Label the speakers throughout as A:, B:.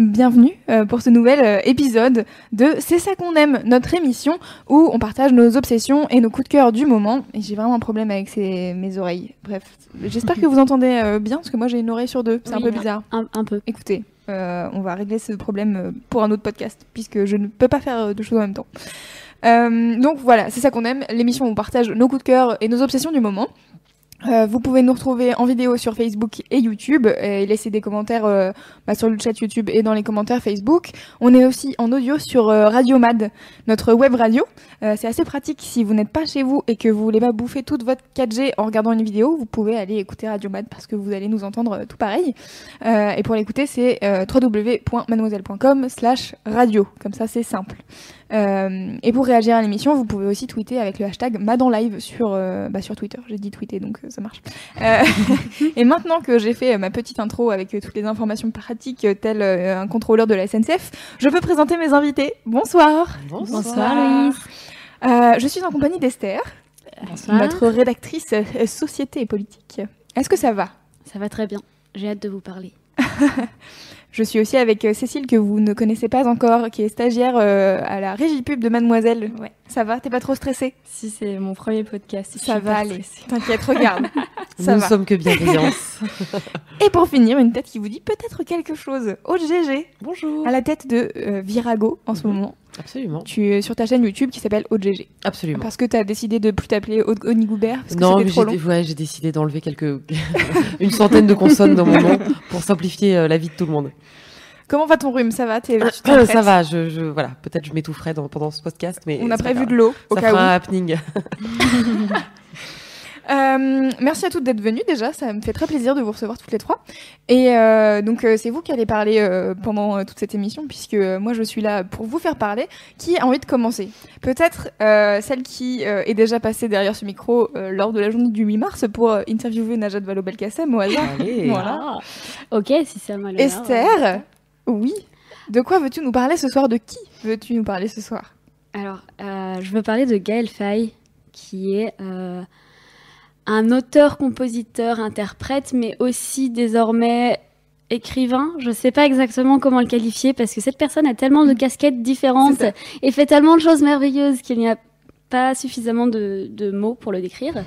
A: Bienvenue euh, pour ce nouvel euh, épisode de C'est ça qu'on aime, notre émission où on partage nos obsessions et nos coups de cœur du moment. Et j'ai vraiment un problème avec ces, mes oreilles. Bref, j'espère que vous entendez euh, bien parce que moi j'ai une oreille sur deux. C'est un peu bizarre.
B: Un, un peu.
A: Écoutez, euh, on va régler ce problème pour un autre podcast, puisque je ne peux pas faire deux choses en même temps. Euh, donc voilà, c'est ça qu'on aime, l'émission où on partage nos coups de cœur et nos obsessions du moment. Euh, vous pouvez nous retrouver en vidéo sur Facebook et YouTube et laisser des commentaires euh, bah, sur le chat YouTube et dans les commentaires Facebook. On est aussi en audio sur euh, Radio Mad, notre web radio. Euh, c'est assez pratique si vous n'êtes pas chez vous et que vous voulez pas bouffer toute votre 4G en regardant une vidéo, vous pouvez aller écouter Radio Mad parce que vous allez nous entendre tout pareil. Et pour l'écouter, c'est euh, www.mademoiselle.com slash radio. Comme ça, c'est simple. Euh, et pour réagir à l'émission, vous pouvez aussi tweeter avec le hashtag MadanLive sur, euh, bah, sur Twitter. J'ai dit tweeter, donc euh, ça marche. Euh, et maintenant que j'ai fait ma petite intro avec toutes les informations pratiques, tel un contrôleur de la SNCF, je peux présenter mes invités. Bonsoir.
B: Bonsoir, Louise.
A: Euh, je suis en compagnie d'Esther,
B: Bonsoir.
A: notre rédactrice société et politique. Est-ce que ça va?
B: Ça va très bien. J'ai hâte de vous parler.
A: Je suis aussi avec euh, Cécile que vous ne connaissez pas encore, qui est stagiaire euh, à la régie pub de Mademoiselle.
C: Ouais.
A: Ça va? T'es pas trop stressée?
C: Si c'est mon premier podcast, je
A: Ça
C: suis
A: va aller. T'inquiète, regarde.
D: Nous
A: Ça
D: ne
A: va.
D: sommes que bienveillance.
A: Et pour finir, une tête qui vous dit peut-être quelque chose. Aude GG,
D: Bonjour.
A: à la tête de euh, Virago en ce
D: Mhm.
A: moment.
D: Absolument.
A: Tu es sur ta chaîne YouTube qui s'appelle Aude GG.
D: Absolument.
A: Parce que t'as décidé de plus t'appeler Aude Goubert parce que
D: Non, mais
A: trop long.
D: ouais, j'ai décidé d'enlever quelques une centaine de consonnes dans mon nom pour simplifier euh, la vie de tout le monde.
A: Comment va ton rhume? Ça va? Tu
D: Euh, ça va, je, je voilà, peut-être je m'étoufferai pendant ce podcast, mais
A: On a prévu de l'eau au
D: Ça
A: cas où.
D: fera un happening.
A: Euh, merci à toutes d'être venues déjà, ça me fait très plaisir de vous recevoir toutes les trois. Et euh, donc euh, c'est vous qui allez parler euh, pendant euh, toute cette émission puisque euh, moi je suis là pour vous faire parler. Qui a envie de commencer? Peut-être euh, celle qui euh, est déjà passée derrière ce micro euh, lors de la journée du 8 mars pour euh, interviewer Najat Vallaud-Belkacem au hasard.
D: Allez.
A: Voilà.
B: Ah, ok, si ça m'a.
A: Esther, oui. De quoi veux-tu nous parler ce soir? De qui veux-tu nous parler ce soir?
B: Alors, euh, je veux parler de Gaël Faye, qui est euh, un auteur, compositeur, interprète, mais aussi désormais écrivain. Je ne sais pas exactement comment le qualifier parce que cette personne a tellement de casquettes différentes et fait tellement de choses merveilleuses qu'il n'y a pas suffisamment de, de mots pour le décrire.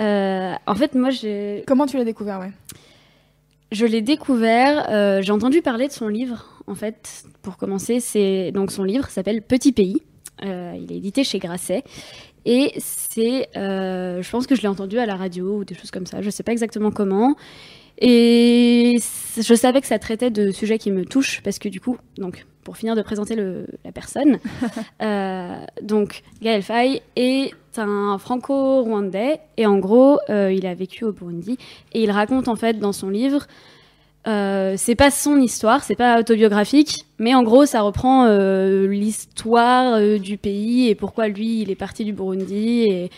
B: Euh, en fait, moi, j'ai
A: Comment tu l'as découvert ouais?
B: Je l'ai découvert, euh, j'ai entendu parler de son livre, en fait, pour commencer. C'est donc son livre s'appelle Petit pays. Euh, il est édité chez Grasset. Et c'est, euh, je pense que je l'ai entendu à la radio ou des choses comme ça. Je sais pas exactement comment. Et je savais que ça traitait de sujets qui me touchent parce que du coup, donc pour finir de présenter le- la personne, euh, donc Gaël Faye est un franco-rwandais et en gros, euh, il a vécu au Burundi et il raconte en fait dans son livre, euh, c'est pas son histoire, c'est pas autobiographique, mais en gros, ça reprend euh, l'histoire euh, du pays et pourquoi lui, il est parti du Burundi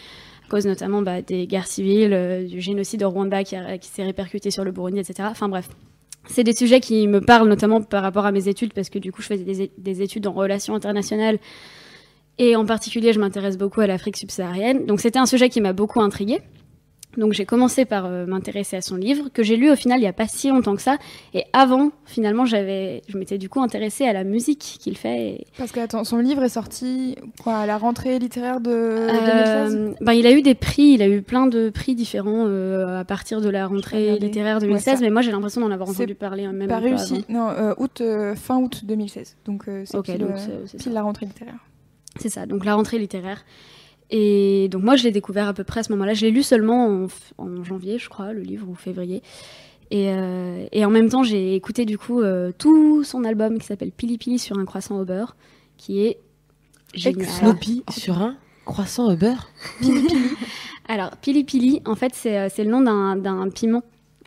B: à cause notamment bah, des guerres civiles, du génocide au Rwanda qui, s'est répercuté sur le Burundi, etc. Enfin bref. C'est des sujets qui me parlent notamment par rapport à mes études, parce que du coup, je faisais des, des études en relations internationales. Et en particulier, je m'intéresse beaucoup à l'Afrique subsaharienne. Donc c'était un sujet qui m'a beaucoup intriguée. Donc j'ai commencé par euh, m'intéresser à son livre, que j'ai lu au final il n'y a pas si longtemps que ça. Et avant, finalement, j'avais, je m'étais du coup intéressée à la musique qu'il fait. et-
A: Parce que attends, son livre est sorti quoi à la rentrée littéraire de
B: Euh,
A: 2016
B: ben, il a eu des prix, il a eu plein de prix différents euh, à partir de la rentrée littéraire
A: Ouais,
B: 2016,
A: ça.
B: mais moi j'ai l'impression d'en avoir entendu parler hein, même
A: Pas réussi. Non, euh, août, euh, fin août 2016. Donc euh, c'est
B: Ok,
A: pile, euh, pile la rentrée littéraire.
B: C'est ça, donc la rentrée littéraire. Et donc moi je l'ai découvert à peu près à ce moment-là. Je l'ai lu seulement en, janvier, je crois, le livre, ou février. Et, euh, et en même temps, j'ai écouté du coup euh, tout son album qui s'appelle Pili Pili sur un croissant au beurre, qui est génial.
D: Snoopy sur un croissant au beurre.
B: Alors, Pili Pili, en fait, c'est euh, le nom d'un piment.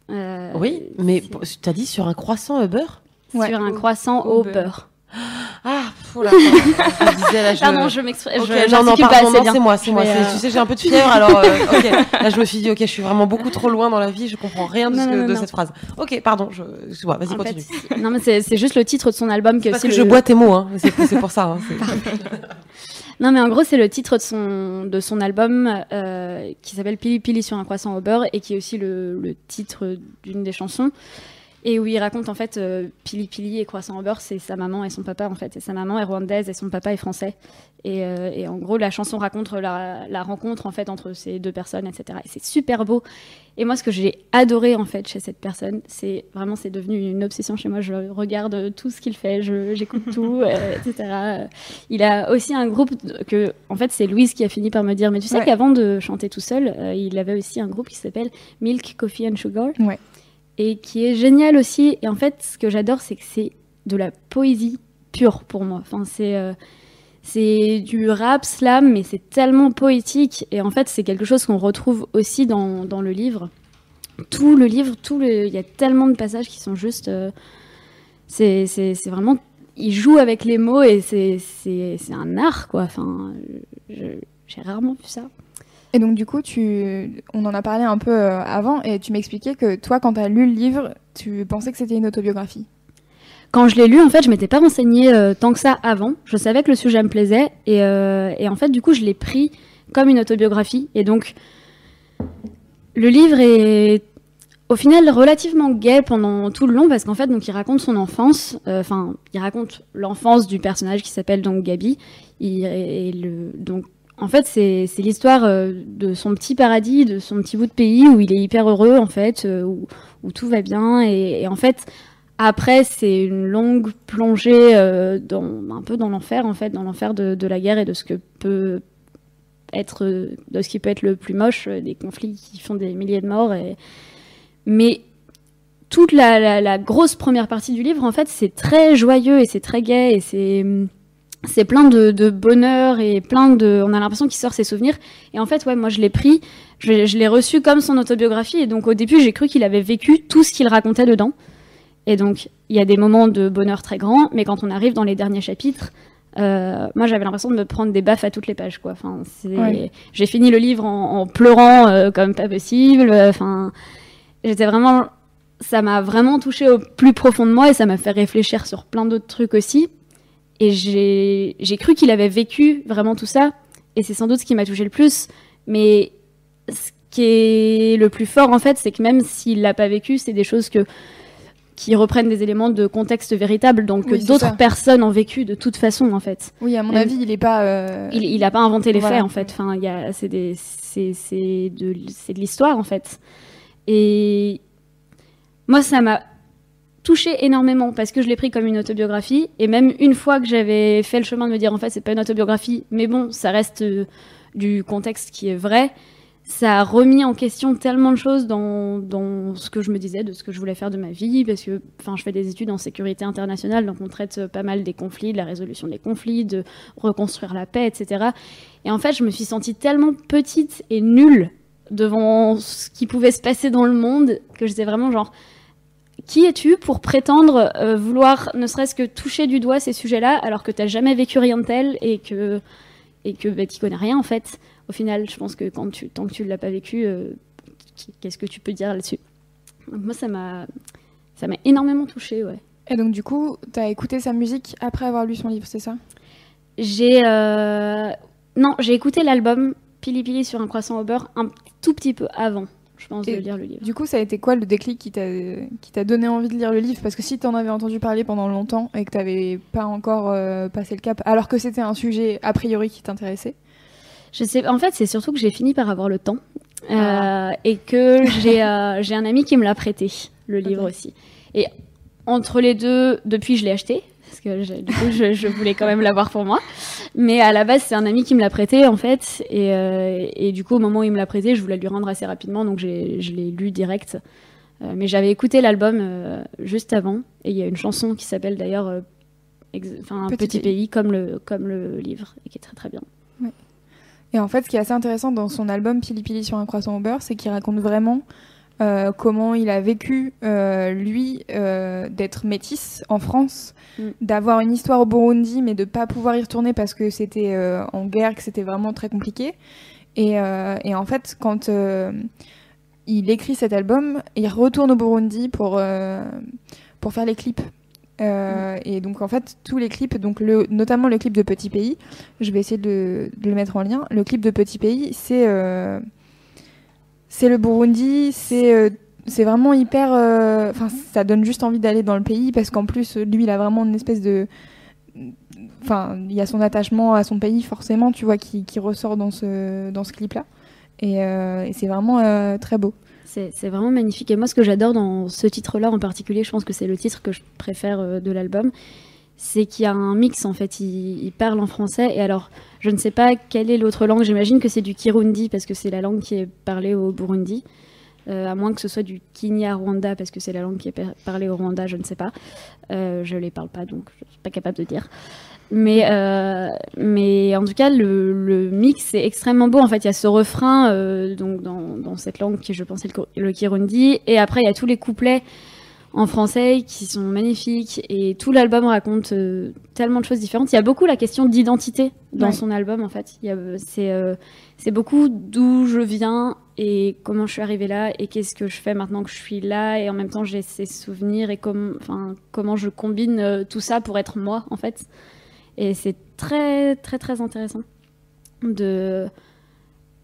B: Euh,
D: Oui, mais pour- t'as dit sur un croissant au beurre?
A: Ouais.
B: sur un croissant
A: au
B: au,
A: beurre.
B: beurre.
D: Ah, Oh là, je disais, là, je...
B: Pardon, je m'exprime.
D: Ok,
B: je-
D: non, non, pardon,
B: assez
D: non, c'est moi, c'est moi.
B: euh,
D: Tu sais, j'ai un peu de fièvre, alors euh, ok. Là, je me suis dit, ok, je suis vraiment beaucoup trop loin dans la vie, je comprends rien de,
B: Non,
D: ce que-
B: non,
D: de cette phrase. Ok, pardon, je, je vois, vas-y,
B: fait,
D: continue.
B: c'est- non, mais c'est juste le titre de son album qui est
D: Parce que je bois tes mots, hein. C'est pour ça. hein,
B: Non, mais en gros, c'est le titre de son, de son album euh, qui s'appelle Pili Pili sur un croissant au beurre et qui est aussi le, le titre d'une des chansons. Et où il raconte en fait euh, Pili Pili et croissant au beurre, c'est sa maman et son papa en fait. Et sa maman est rwandaise et son papa est français. Et, euh, et en gros, la chanson raconte la, la rencontre en fait entre ces deux personnes, etc. Et c'est super beau. Et moi, ce que j'ai adoré en fait chez cette personne, c'est vraiment c'est devenu une obsession chez moi. Je regarde tout ce qu'il fait, j'écoute tout, euh, etc. Il a aussi un groupe que, en fait, c'est Louise qui a fini par me dire, mais tu sais
A: Ouais.
B: qu'avant de chanter tout seul, euh, il avait aussi un groupe qui s'appelle Milk, Coffee and Sugar.
A: Ouais.
B: Et qui est génial aussi. Et en fait, ce que j'adore, c'est que c'est de la poésie pure pour moi. Enfin, c'est euh, c'est du rap slam, mais c'est tellement poétique. Et en fait, c'est quelque chose qu'on retrouve aussi dans, dans le livre. Tout le livre, tout le, il y a tellement de passages qui sont juste. euh, c'est vraiment. Il joue avec les mots et c'est un art, quoi. Enfin, j'ai rarement vu ça.
A: Et donc du coup, on en a parlé un peu euh, avant, et tu m'expliquais que toi, quand tu as lu le livre, tu pensais que c'était une autobiographie.
B: Quand je l'ai lu, en fait, je m'étais pas renseignée euh, tant que ça avant. Je savais que le sujet me plaisait et, euh, et en fait, du coup, je l'ai pris comme une autobiographie. Et donc, le livre est au final relativement gai pendant tout le long parce qu'en fait, donc, il raconte son enfance. Enfin, il raconte l'enfance du personnage qui s'appelle donc Gabi. Et le, donc, en fait, c'est l'histoire euh, de son petit paradis, de son petit bout de pays où il est hyper heureux en fait, euh, où, tout va bien. Et, en fait, après, c'est une longue plongée euh, dans, un peu dans l'enfer, en fait, dans l'enfer de, la guerre et de ce que peut être, de ce qui peut être le plus moche, des conflits qui font des milliers de morts. Mais toute la, la- grosse première partie du livre, en fait, c'est très joyeux et c'est très gai et c'est c'est plein de, de bonheur et plein de. On a l'impression qu'il sort ses souvenirs. Et en fait, ouais, moi, je l'ai pris, je, je l'ai reçu comme son autobiographie. Et donc, au début, j'ai cru qu'il avait vécu tout ce qu'il racontait dedans. Et donc, il y a des moments de bonheur très grands, mais quand on arrive dans les derniers chapitres, euh, moi j'avais l'impression de me prendre des baffes à toutes les pages. Quoi. Enfin,
A: Ouais.
B: J'ai fini le livre en, en pleurant euh, comme pas possible. Enfin, j'étais vraiment. Ça m'a vraiment touché au plus profond de moi et ça m'a fait réfléchir sur plein d'autres trucs aussi. Et j'ai cru qu'il avait vécu vraiment tout ça. Et c'est sans doute ce qui m'a touché le plus. Mais ce qui est le plus fort en fait, c'est que même s'il l'a pas vécu, c'est des choses que qui reprennent des éléments de contexte véritable, donc que
A: Oui,
B: d'autres personnes ont vécu de toute façon en fait.
A: Oui, à mon avis, il est pas. euh,
B: Il, il a pas inventé les
A: Voilà.
B: faits en fait. Enfin, c'est de, c'est de l'histoire en fait. Et moi, ça m'a touché énormément parce que je l'ai pris comme une autobiographie. Et même une fois que j'avais fait le chemin de me dire en fait, c'est pas une autobiographie, mais bon, ça reste euh, du contexte qui est vrai. Ça a remis en question tellement de choses dans, dans ce que je me disais, de ce que je voulais faire de ma vie, parce que enfin, je fais des études en sécurité internationale, donc on traite euh, pas mal des conflits, de la résolution des conflits, de reconstruire la paix, etc. Et en fait, je me suis sentie tellement petite et nulle devant ce qui pouvait se passer dans le monde que j'étais vraiment genre qui es-tu pour prétendre euh, vouloir ne serait-ce que toucher du doigt ces sujets-là alors que t'as jamais vécu rien de tel et que et que bah, t'y connais rien en fait? Au final je pense que quand tu tant que tu l'as pas vécu euh, qu'est-ce que tu peux dire là-dessus? Donc moi ça m'a ça m'a énormément touchée ouais.
A: Et donc du coup, t'as écouté sa musique après avoir lu son livre, c'est ça?
B: J'ai euh, non, j'ai écouté l'album Pili Pili sur un croissant au beurre un tout petit peu avant, je pense,
A: Et
B: de lire le livre.
A: Du coup, ça a été quoi le déclic qui t'a donné envie de lire le livre? Parce que si t'en avais entendu parler pendant longtemps et que t'avais pas encore euh, passé le cap, alors que c'était un sujet a priori qui t'intéressait?
B: Je sais, en fait, c'est surtout que j'ai fini par avoir le temps euh,
A: Ah.
B: et que j'ai euh, j'ai un ami qui me l'a prêté, le livre
A: Ok.
B: aussi. Et entre les deux, depuis, je l'ai acheté parce que j'ai- du coup, je, je voulais quand même l'avoir pour moi. Mais à la base, c'est un ami qui me l'a prêté en fait, et, euh, et du coup, au moment où il me l'a prêté, je voulais lui rendre assez rapidement, donc je l'ai lu direct. Euh, mais j'avais écouté l'album euh, juste avant, et il y a une chanson qui s'appelle d'ailleurs enfin,
A: Petit
B: Petit,
A: pays.
B: pays, comme le, comme le livre, et qui est très très bien.
A: Et en fait, ce qui est assez intéressant dans son album Pili Pili sur un croissant au beurre, c'est qu'il raconte vraiment euh, comment il a vécu, euh, lui, euh, d'être métis en France,
B: Mm.
A: d'avoir une histoire au Burundi, mais de pas pouvoir y retourner parce que c'était en guerre, que c'était vraiment très compliqué. Et, et en fait, quand il écrit cet album, il retourne au Burundi pour, pour faire les clips. Euh, Et donc en fait tous les clips, donc le, notamment le clip de Petit Pays, je vais essayer de, de le mettre en lien. Le clip de Petit Pays, c'est euh, c'est le Burundi, c'est euh, vraiment hyper, euh, enfin ça donne juste envie d'aller dans le pays parce qu'en plus lui il a vraiment une espèce de, enfin il y a son attachement à son pays forcément, tu vois, qui, qui ressort dans ce dans ce clip là. Et, euh, et c'est vraiment euh, très beau.
B: C'est vraiment magnifique. Et moi, ce que j'adore dans ce titre-là en particulier, je pense que c'est le titre que je préfère euh, de l'album, c'est qu'il y a un mix en fait. Il, il parle en français et alors, je ne sais pas quelle est l'autre langue. J'imagine que c'est du Kirundi parce que c'est la langue qui est parlée au Burundi. Euh, à moins que ce soit du Kinyarwanda parce que c'est la langue qui est par- parlée au Rwanda, je ne sais pas. Euh, je les parle pas donc je suis pas capable de dire. Mais, euh, mais en tout cas, le, mix est extrêmement beau. En fait, il y a ce refrain donc dans, cette langue qui, je pense, est le, le Kirundi. Et après, il y a tous les couplets en français qui sont magnifiques. Et tout l'album raconte euh, tellement de choses différentes. Il y a beaucoup la question d'identité dans
A: Ouais.
B: son album, en fait. Euh, C'est euh, c'est beaucoup d'où je viens et comment je suis arrivée là et qu'est-ce que je fais maintenant que je suis là. Et en même temps, j'ai ces souvenirs et com- comment je combine euh, tout ça pour être moi, en fait. Et c'est très, très, très intéressant de.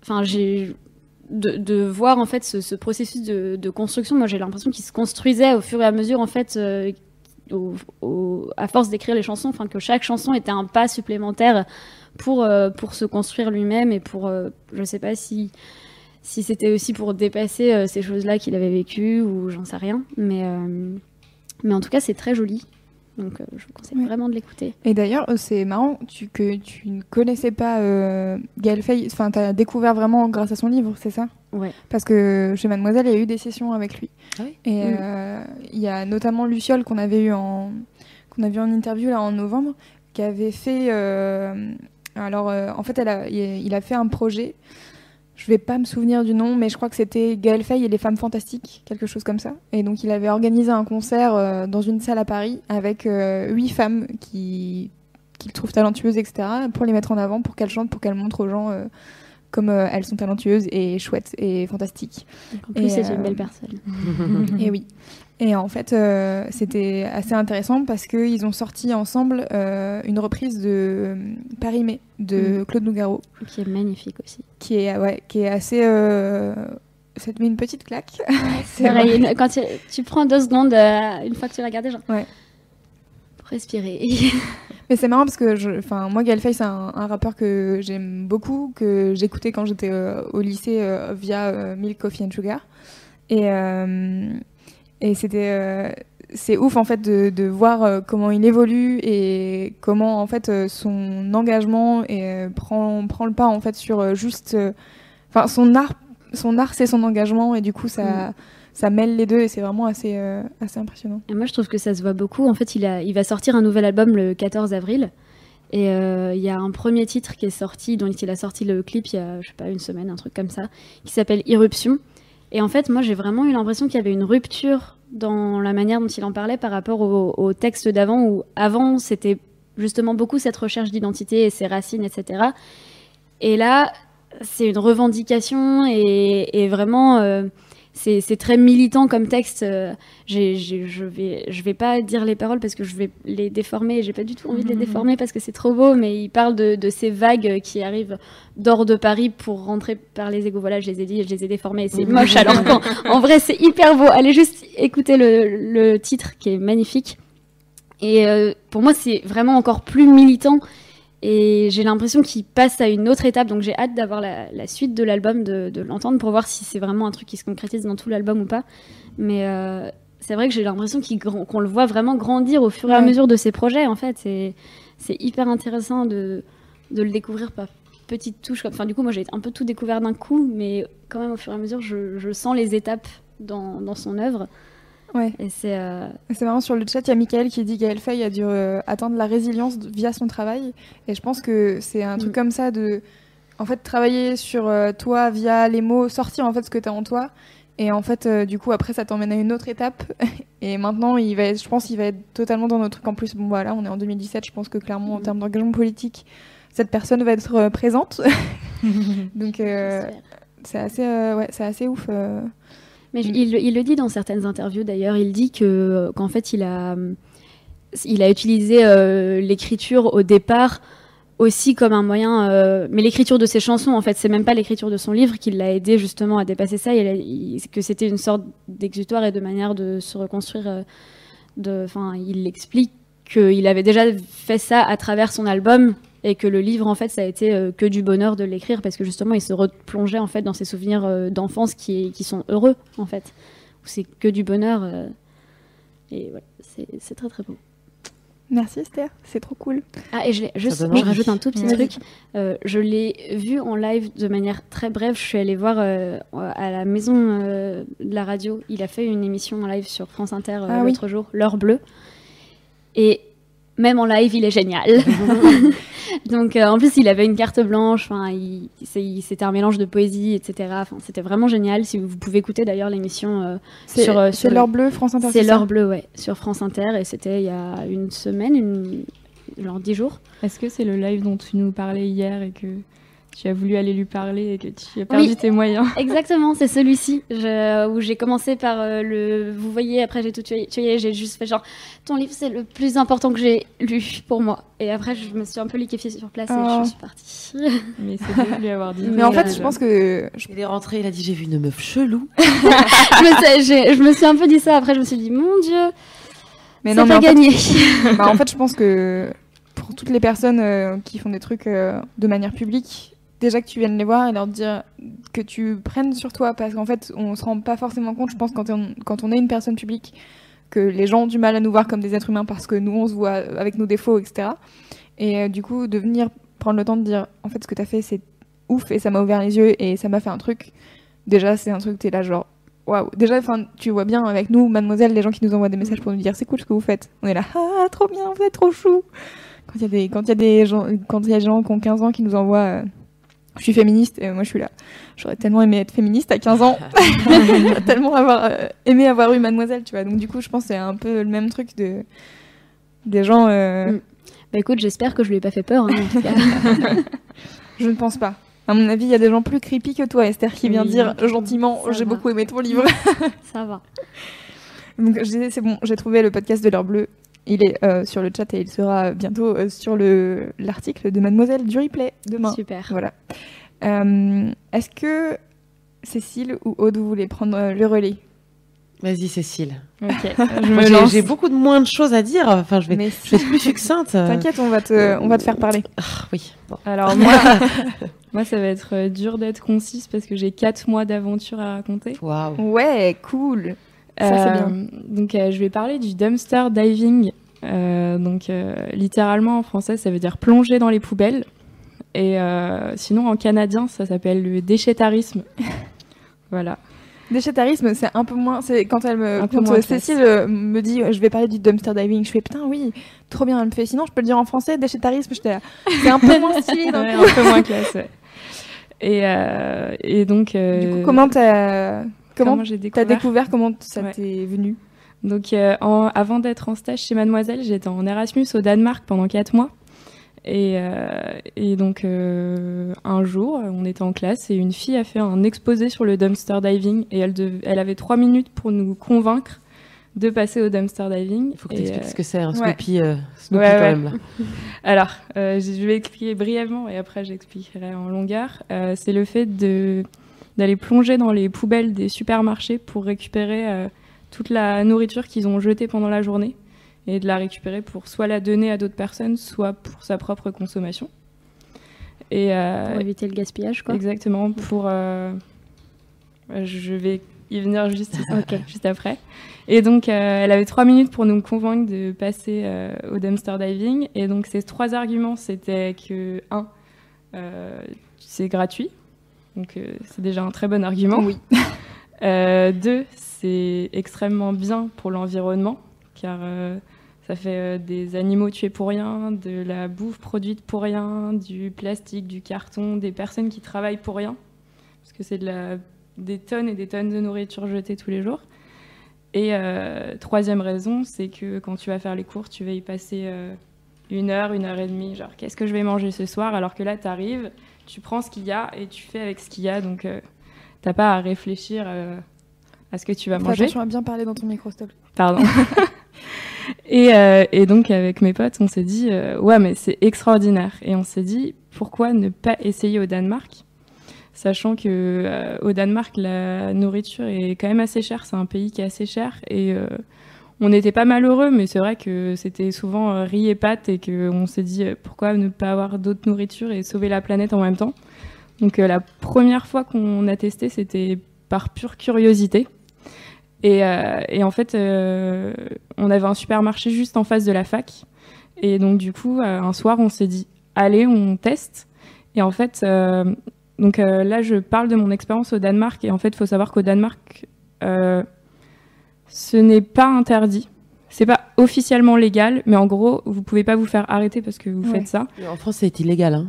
B: Enfin, j'ai. De, voir en fait ce, ce processus de, construction, moi j'ai l'impression qu'il se construisait au fur et à mesure en fait, euh, à force d'écrire les chansons, enfin que chaque chanson était un pas supplémentaire pour euh, se construire lui-même et pour, euh, je sais pas si c'était aussi pour dépasser euh, ces choses-là qu'il avait vécues ou j'en sais rien, mais mais en tout cas c'est très joli, donc euh, je vous conseille
A: Ouais.
B: vraiment de l'écouter.
A: Et d'ailleurs, euh, c'est marrant tu, que tu ne connaissais pas euh, Gaël Faye. Enfin, tu as découvert vraiment grâce à son livre, c'est ça?
B: Ouais.
A: Parce que chez Mademoiselle, il y a eu des sessions avec lui.
D: Ah oui?
A: Et
B: Mm.
A: euh, il y a notamment Luciole qu'on avait eu en qu'on a vu en interview là en novembre, qui avait fait. euh, alors, euh, en fait, elle a- il il a fait un projet. Je vais pas me souvenir du nom, mais je crois que c'était Gaël Faye et les femmes fantastiques, quelque chose comme ça. Et donc, il avait organisé un concert euh, dans une salle à Paris avec euh, huit femmes qui qu'il trouve talentueuses, etc., pour les mettre en avant, pour qu'elles chantent, pour qu'elles montrent aux gens euh, comme euh, elles sont talentueuses et chouettes et fantastiques.
B: Donc, en plus c'est
A: euh,
B: une belle personne.
A: Et oui. Et en fait, euh, c'était assez intéressant parce qu'ils ont sorti ensemble euh, une reprise de euh, Paris-Mai de Claude Nougaro,
B: qui est magnifique aussi.
A: qui est, ouais, qui est assez. Euh... Ça te met une petite claque. C'est vrai.
B: une- quand tu, tu prends deux secondes, une fois que tu l'as regardé, genre.
A: Ouais.
B: Pour respirer.
A: Mais c'est marrant parce que je, enfin, moi, Gaël Faye, c'est un, un rappeur que j'aime beaucoup, que j'écoutais quand j'étais au lycée via Milk Coffee and Sugar. Et, et c'était. euh, c'est ouf en fait de, de voir euh, comment il évolue et comment en fait euh, son engagement et, prend, prend le pas en fait sur juste. Enfin, son art, son art c'est son engagement et du coup ça, ça mêle les deux et c'est vraiment assez, euh, assez impressionnant.
B: Et moi, je trouve que ça se voit beaucoup. En fait, il, a, il va sortir un nouvel album le 14 avril. Et euh, il y a un premier titre qui est sorti, dont il a sorti le clip il y a, je sais pas, une semaine, un truc comme ça, qui s'appelle Irruption. Et en fait, moi, j'ai vraiment eu l'impression qu'il y avait une rupture dans la manière dont il en parlait par rapport au, texte d'avant, où avant, c'était justement beaucoup cette recherche d'identité et ses racines, etc. Et là, c'est une revendication et, et vraiment, euh, c'est très militant comme texte. euh, je vais, je vais pas dire les paroles parce que je vais les déformer. J'ai pas du tout envie de les déformer parce que c'est trop beau. Mais il parle de, de ces vagues qui arrivent d'or de Paris pour rentrer par les égouts. Voilà, je les ai dit, je les ai déformés. C'est moche alors qu'en en vrai c'est hyper beau. Allez juste écouter le, le titre qui est magnifique. Et euh, pour moi c'est vraiment encore plus militant. Et j'ai l'impression qu'il passe à une autre étape, donc j'ai hâte d'avoir la, la suite de l'album, de, de l'entendre pour voir si c'est vraiment un truc qui se concrétise dans tout l'album ou pas. Mais euh, c'est vrai que j'ai l'impression qu'on le voit vraiment grandir au fur et à mesure de ses projets, en fait. C'est hyper intéressant de, de le découvrir par petites touches. Enfin, du coup, moi j'ai un peu tout découvert d'un coup, mais quand même au fur et à mesure, je, je sens les étapes dans, dans son œuvre.
A: Ouais.
B: Et c'est. euh,
A: C'est marrant, sur le chat, il y a Michael qui dit Gaël Faye a dû euh, atteindre la résilience via son travail. Et je pense que c'est un truc
B: Mm.
A: comme ça de, en fait, travailler sur euh, toi via les mots, sortir en fait ce que tu as en toi Et en fait, euh, du coup, après, ça t'emmène à une autre étape. Et maintenant, il va être- je pense qu'il va être totalement dans notre truc. En plus, bon, voilà, on est en 2017. Je pense que clairement, en termes d'engagement politique, cette personne va être présente. Donc, c'est assez, ouais, c'est assez ouf. Euh.
B: Mais
A: Mm.
B: il, il le dit dans certaines interviews d'ailleurs, il dit que qu'en fait il a il a utilisé euh, l'écriture au départ aussi comme un moyen euh, mais l'écriture de ses chansons en fait, c'est même pas l'écriture de son livre qui l'a aidé justement à dépasser ça, il a- il- que c'était une sorte d'exutoire et de manière de se reconstruire euh, enfin il explique qu'il avait déjà fait ça à travers son album et que le livre en fait ça a été euh, que du bonheur de l'écrire parce que justement il se replongeait en fait dans ses souvenirs euh, d'enfance qui, qui sont heureux en fait. C'est que du bonheur euh, et voilà c'est très très beau.
A: Merci Esther, c'est trop cool.
B: ah et je, juste je rajoute un tout petit truc. Euh, je l'ai vu en live de manière très brève. Je suis allée voir euh, à la maison euh, de la radio. Il a fait une émission en live sur France Inter euh,
A: Ah oui.
B: l'autre jour l'heure bleue. Et même en live, il est génial. Donc, euh, en plus, il avait une carte blanche. Il- il- c'était un mélange de poésie, etc. Enfin, c'était vraiment génial. Si vous, pouvez écouter d'ailleurs l'émission euh, sur, euh,
A: c'est
B: sur
A: l'heure bleue, France Inter.
B: c'est l'heure bleue, ouais, sur France Inter, et c'était il y a une semaine, une... genre dix jours.
C: Est-ce que c'est le live dont tu nous parlais hier et que tu as voulu aller lui parler et que tu as perdu
B: Oui.
C: tes moyens
B: Exactement, c'est celui-ci je- où j'ai commencé par euh, le. Vous voyez, après j'ai tout tué, tué, j'ai juste fait genre ton livre c'est le plus important que j'ai lu pour moi. Et après je me suis un peu liquéfiée sur place
A: Oh.
B: et je suis partie.
C: Mais c'est bien de lui avoir dit.
A: Mais en
B: Mais,
A: fait,
B: euh,
A: je pense que je-
D: Il est rentré, il a dit j'ai vu une meuf chelou.
B: je, me suis, j'ai- je me suis un peu dit ça. Après je me suis dit mon dieu,
A: mais
B: c'est
A: non, mais en fait,
B: gagné.
A: bah, en fait, je pense que pour toutes les personnes euh, qui font des trucs euh, de manière publique, déjà que tu viennes les voir et leur dire que tu prennes sur toi, parce qu'en fait, on se rend pas forcément compte, je pense, quand on, quand on est une personne publique, que les gens ont du mal à nous voir comme des êtres humains parce que nous, on se voit avec nos défauts, etc. Et euh, du coup, de venir prendre le temps de dire, en fait, ce que t'as fait, c'est ouf et ça m'a ouvert les yeux et ça m'a fait un truc. Déjà, c'est un truc, t'es là, genre, waouh. Déjà, enfin, tu vois bien avec nous, mademoiselle, les gens qui nous envoient des messages pour nous dire, c'est cool ce que vous faites. On est là, ah, trop bien, vous êtes trop chou. Quand il y a des, quand il y a des gens, quand il y a des gens qui ont 15 ans qui nous envoient, euh, je suis féministe, et moi je suis là. J'aurais tellement aimé être féministe à 15 ans. J'aurais tellement avoir, euh, aimé avoir eu mademoiselle, tu vois. Donc du coup, je pense que c'est un peu le même truc de, des gens, euh,
B: Mm. Bah écoute, j'espère que je lui ai pas fait peur. hein, en tout cas.
A: je ne pense pas. À mon avis, il y a des gens plus creepy que toi, Esther, qui vient dire gentiment,
B: ça
A: j'ai beaucoup aimé ton livre.
B: Ça va.
A: Donc je disais, c'est bon, j'ai trouvé le podcast de l'heure bleue. Il est euh, sur le chat et il sera bientôt euh, sur le l'article de Mademoiselle du replay demain.
B: Super.
A: Voilà. Euh, Est-ce que Cécile ou Aude, vous voulez prendre le relais?
D: Vas-y Cécile.
C: Ok, je
D: Moi,
C: me
D: j'ai- beaucoup de moins de choses à dire. Enfin, je vais,
A: Mais
D: je vais être plus succincte.
A: T'inquiète, on va te, on va te faire parler.
D: Ah, oui. Bon.
C: Alors moi, moi, ça va être dur d'être concise parce que j'ai quatre mois d'aventure à raconter.
D: Waouh.
A: Ouais, cool. Ça, bien.
C: Euh, Donc, euh, je vais parler du dumpster diving. Euh, donc, littéralement en français, ça veut dire plonger dans les poubelles. Et sinon, en canadien, ça s'appelle le déchetarisme. voilà.
A: Déchetarisme, c'est un peu moins. C'est quand elle me, quand
C: moins classe.
A: Cécile me dit, je vais parler du dumpster diving. Je fais putain, oui, trop bien. Elle me fait. Sinon, je peux le dire en français. Déchetarisme. C'est un peu moins stylé.
C: Ouais, un peu moins classe. ouais. Et, euh, et donc. euh,
A: Du coup, comment t'as, comment
C: comment j'ai
A: t'as
C: découvert
A: découvert comment ça
C: Ouais.
A: t'est venu?
C: Donc, euh, en- avant d'être en stage chez Mademoiselle, j'étais en Erasmus au Danemark pendant quatre mois. Et, euh, et donc, euh, un jour, on était en classe et une fille a fait un exposé sur le dumpster diving. Et elle, dev- elle avait trois minutes pour nous convaincre de passer au dumpster diving.
D: Il faut que tu expliques
C: euh,
D: ce que c'est, un
A: ouais.
D: Snoopy, euh, Snoopy
C: Ouais,
D: quand
C: ouais.
D: même là.
C: Alors, euh, je vais expliquer brièvement et après j'expliquerai en longueur. Euh, c'est le fait de d'aller plonger dans les poubelles des supermarchés pour récupérer euh, toute la nourriture qu'ils ont jetée pendant la journée et de la récupérer pour soit la donner à d'autres personnes, soit pour sa propre consommation. Et euh,
B: Pour éviter le gaspillage, quoi.
C: Exactement, pour... euh, je vais y venir juste, juste après. Et donc, elle avait trois minutes pour nous convaincre de passer au dumpster diving. Et donc, ces trois arguments, c'était que, un, c'est gratuit. Donc, euh, c'est déjà un très bon argument.
A: Oui.
C: Euh, deux, c'est extrêmement bien pour l'environnement, car euh, ça fait des animaux tués pour rien, de la bouffe produite pour rien, du plastique, du carton, des personnes qui travaillent pour rien, parce que c'est de la des tonnes et des tonnes de nourriture jetée tous les jours. Et troisième raison, c'est que quand tu vas faire les cours, tu vas y passer une heure, une heure et demie. Genre, qu'est-ce que je vais manger ce soir Alors que là, tu arrives, tu prends ce qu'il y a et tu fais avec ce qu'il y a. Donc, euh, t'as pas à réfléchir euh, à ce que tu vas manger.
A: attention à bien parler dans ton micro, s'il.
C: Pardon. et, euh, et donc, avec mes potes, on s'est dit, euh, ouais, mais c'est extraordinaire. Et on s'est dit, pourquoi ne pas essayer au Danemark? Sachant que au Danemark, la nourriture est quand même assez chère. C'est un pays qui est assez cher. Et on n'était pas malheureux, mais c'est vrai que c'était souvent euh, riz et pâtes. Et qu'on s'est dit, euh, pourquoi ne pas avoir d'autres nourritures et sauver la planète en même temps Donc, euh, la première fois qu'on a testé, c'était par pure curiosité. Et, en fait, on avait un supermarché juste en face de la fac. Et donc, du coup, un soir, on s'est dit, allez, on teste. Et en fait, donc là, je parle de mon expérience au Danemark. Et en fait, il faut savoir qu'au Danemark, ce n'est pas interdit. C'est pas officiellement légal, mais en gros, vous pouvez pas vous faire arrêter parce que vous
A: Ouais.
C: faites ça.
D: En France, c'est illégal. Hein.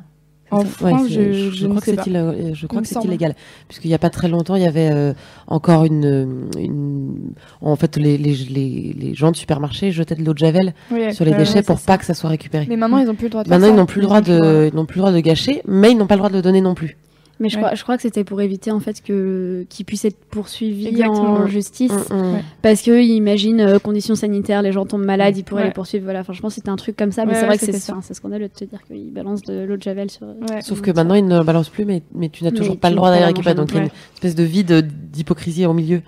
C: En France, je-
D: crois que c'est euh, je crois que c'est illégal. Puisqu'il n'y a pas très longtemps, il y avait euh, encore une, une. En fait, les, les, les, les gens de supermarché jetaient de l'eau de Javel
C: Oui,
D: sur les déchets
C: ouais,
D: pour pas
C: ça.
D: que ça soit récupéré.
A: Mais maintenant, ils ont plus le droit de
D: Maintenant, ils n'ont plus le droit de, ils n'ont plus le droit de gâcher, mais ils n'ont pas le droit de le donner non plus.
B: Mais je,
C: Ouais.
B: crois, je crois que c'était pour éviter en fait que qu'ils puissent être poursuivis
C: Exactement.
B: en justice
D: Mm, mm.
C: Ouais.
B: parce que imaginent euh, conditions sanitaires, les gens tombent malades, ils pourraient
C: Ouais.
B: les poursuivre. Voilà, enfin, je pense que c'était un truc comme ça, mais
C: Ouais,
B: c'est
C: ouais,
B: vrai que c'est
C: ça.
B: c'est scandaleux de te dire qu'ils balancent de l'eau de javel sur.
C: Ouais.
D: Sauf que maintenant, ils ne le balancent plus, mais, mais tu n'as toujours pas le droit d'aller récupérer. Donc, il y a une espèce de vide d'hypocrisie au milieu.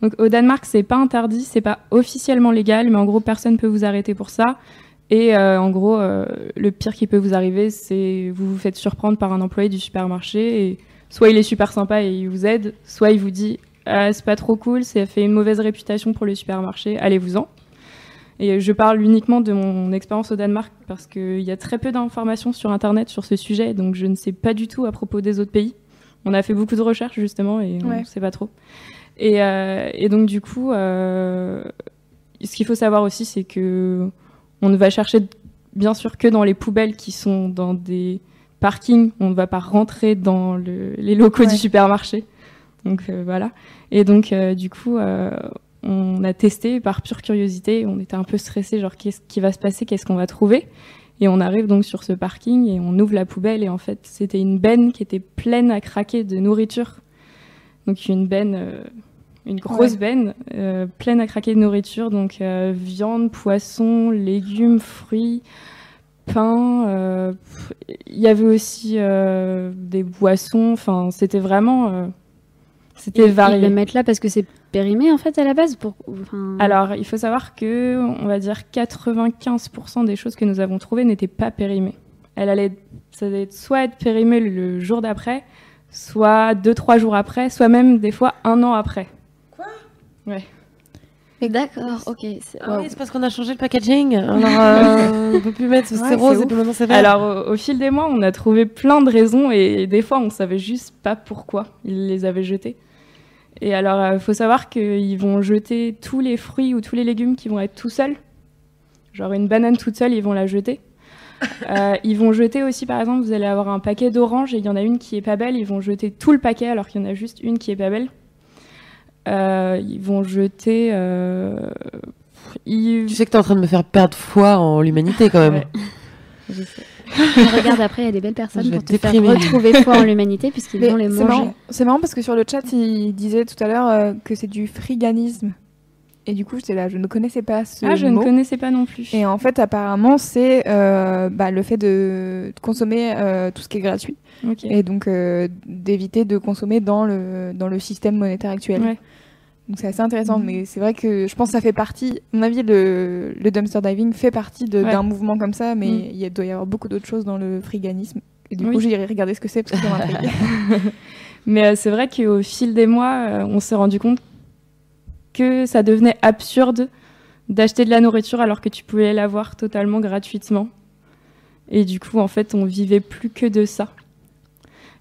C: Donc au Danemark, c'est pas interdit, c'est pas officiellement légal, mais en gros, personne peut vous arrêter pour ça. Et euh, en gros, euh, le pire qui peut vous arriver, c'est vous vous faites surprendre par un employé du supermarché et soit il est super sympa et il vous aide, soit il vous dit ah, c'est pas trop cool, ça fait une mauvaise réputation pour le supermarché, allez-vous-en. Et je parle uniquement de mon expérience au Danemark parce qu'il y a très peu d'informations sur Internet sur ce sujet, donc je ne sais pas du tout à propos des autres pays. On a fait beaucoup de recherches justement et on
A: Ouais.
C: ne sait pas trop. Et, euh, et donc du coup, euh, ce qu'il faut savoir aussi, c'est que on ne va chercher bien sûr que dans les poubelles qui sont dans des parkings. On ne va pas rentrer dans le- les locaux
A: Ouais.
C: du supermarché. Donc euh, voilà. Et donc euh, du coup, euh, on a testé par pure curiosité. On était un peu stressé, genre qu'est-ce qui va se passer, qu'est-ce qu'on va trouver? Et on arrive donc sur ce parking et on ouvre la poubelle et en fait c'était une benne qui était pleine à craquer de nourriture. Donc une benne, une grosse
A: Ouais.
C: benne euh, pleine à craquer de nourriture, donc euh, viande, poisson, légumes, fruits, pain. euh, Il y avait aussi des boissons. Enfin c'était vraiment, c'était
B: ils
C: varié.
B: le mettent là parce que c'est périmé en fait à la base. Pour, enfin,
C: Alors, il faut savoir que, on va dire, 95% des choses que nous avons trouvées n'étaient pas périmées. Elle allait, ça allait être soit être périmée le, le jour d'après, soit deux, trois jours après, soit même des fois un an après.
B: D'accord, ok.
D: Ah oui, c'est parce qu'on a changé le packaging. Alors, euh, on peut plus mettre,
A: Ouais,
D: c'est rose et
A: ouf.
D: puis maintenant c'est vert.
C: Alors, au, au fil des mois, on a trouvé plein de raisons et, des fois, on savait juste pas pourquoi ils les avaient jetés. Et alors, il faut savoir qu'ils vont jeter tous les fruits ou tous les légumes qui vont être tout seuls. Genre une banane toute seule, ils vont la jeter. Euh, ils vont jeter aussi, par exemple, vous allez avoir un paquet d'oranges et il y en a une qui est pas belle, ils vont jeter tout le paquet alors qu'il y en a juste une qui est pas belle. Euh, ils vont jeter. euh, ils-
D: Tu sais que t'es en train de me faire perdre foi en l'humanité quand même.
C: Ouais. Je sais.
B: Regarde après, il y a des belles personnes
D: Je
B: pour te faire retrouver foi en l'humanité puisqu'ils vont les
A: c'est
B: manger.
A: marrant. C'est marrant parce que sur le chat, il disait tout à l'heure euh, que c'est du friganisme. Et du coup, j'étais là, je ne connaissais pas ce
C: Ah, je
A: mot.
C: ne connaissais pas non plus.
A: Et en fait, apparemment, c'est euh, bah, le fait de, consommer euh, tout ce qui est gratuit. Et donc, euh, d'éviter de consommer dans le, dans le système monétaire actuel.
C: Ouais.
A: Donc, c'est assez intéressant.
C: Mhm.
A: Mais c'est vrai que je pense que ça fait partie, à mon avis, le, le dumpster diving fait partie
C: Ouais.
A: d'un mouvement comme ça. Mais
C: Mhm.
A: il doit y avoir beaucoup d'autres choses dans le friganisme. Et du
C: Oui.
A: coup, j'irai regarder ce que c'est parce que ça m'intrigue.
C: Mais c'est vrai qu'au fil des mois, on s'est rendu compte que ça devenait absurde d'acheter de la nourriture alors que tu pouvais l'avoir totalement gratuitement. Et du coup, en fait, on vivait plus que de ça.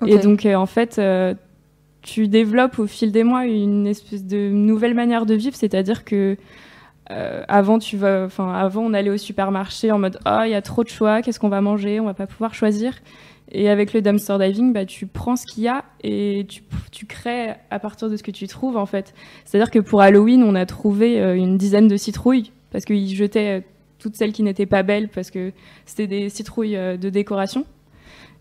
C: Et donc, euh, en fait, euh, tu développes au fil des mois une espèce de nouvelle manière de vivre, c'est-à-dire que euh, avant, tu vas, enfin, avant, on allait au supermarché en mode ah, il y a trop de choix, qu'est-ce qu'on va manger, on va pas pouvoir choisir. Et avec le dumpster diving, bah, tu prends ce qu'il y a et tu, tu crées à partir de ce que tu trouves en fait. C'est-à-dire que pour Halloween, on a trouvé euh, une dizaine de citrouilles parce qu'ils jetaient euh, toutes celles qui n'étaient pas belles parce que c'était des citrouilles euh, de décoration.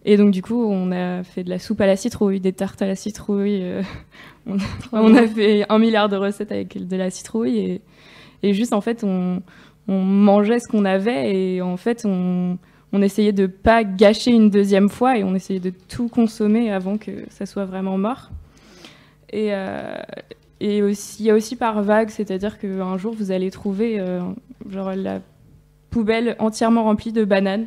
C: Et donc du coup, on a fait de la soupe à la citrouille, des tartes à la citrouille. euh, on, on a fait un milliard de recettes avec de la citrouille et, et juste en fait, on, on mangeait ce qu'on avait et en fait, on, on essayait de pas gâcher une deuxième fois et on essayait de tout consommer avant que ça soit vraiment mort. Et, euh, et aussi, il y a aussi par vague, c'est-à-dire qu'un jour vous allez trouver euh, genre la poubelle entièrement remplie de bananes.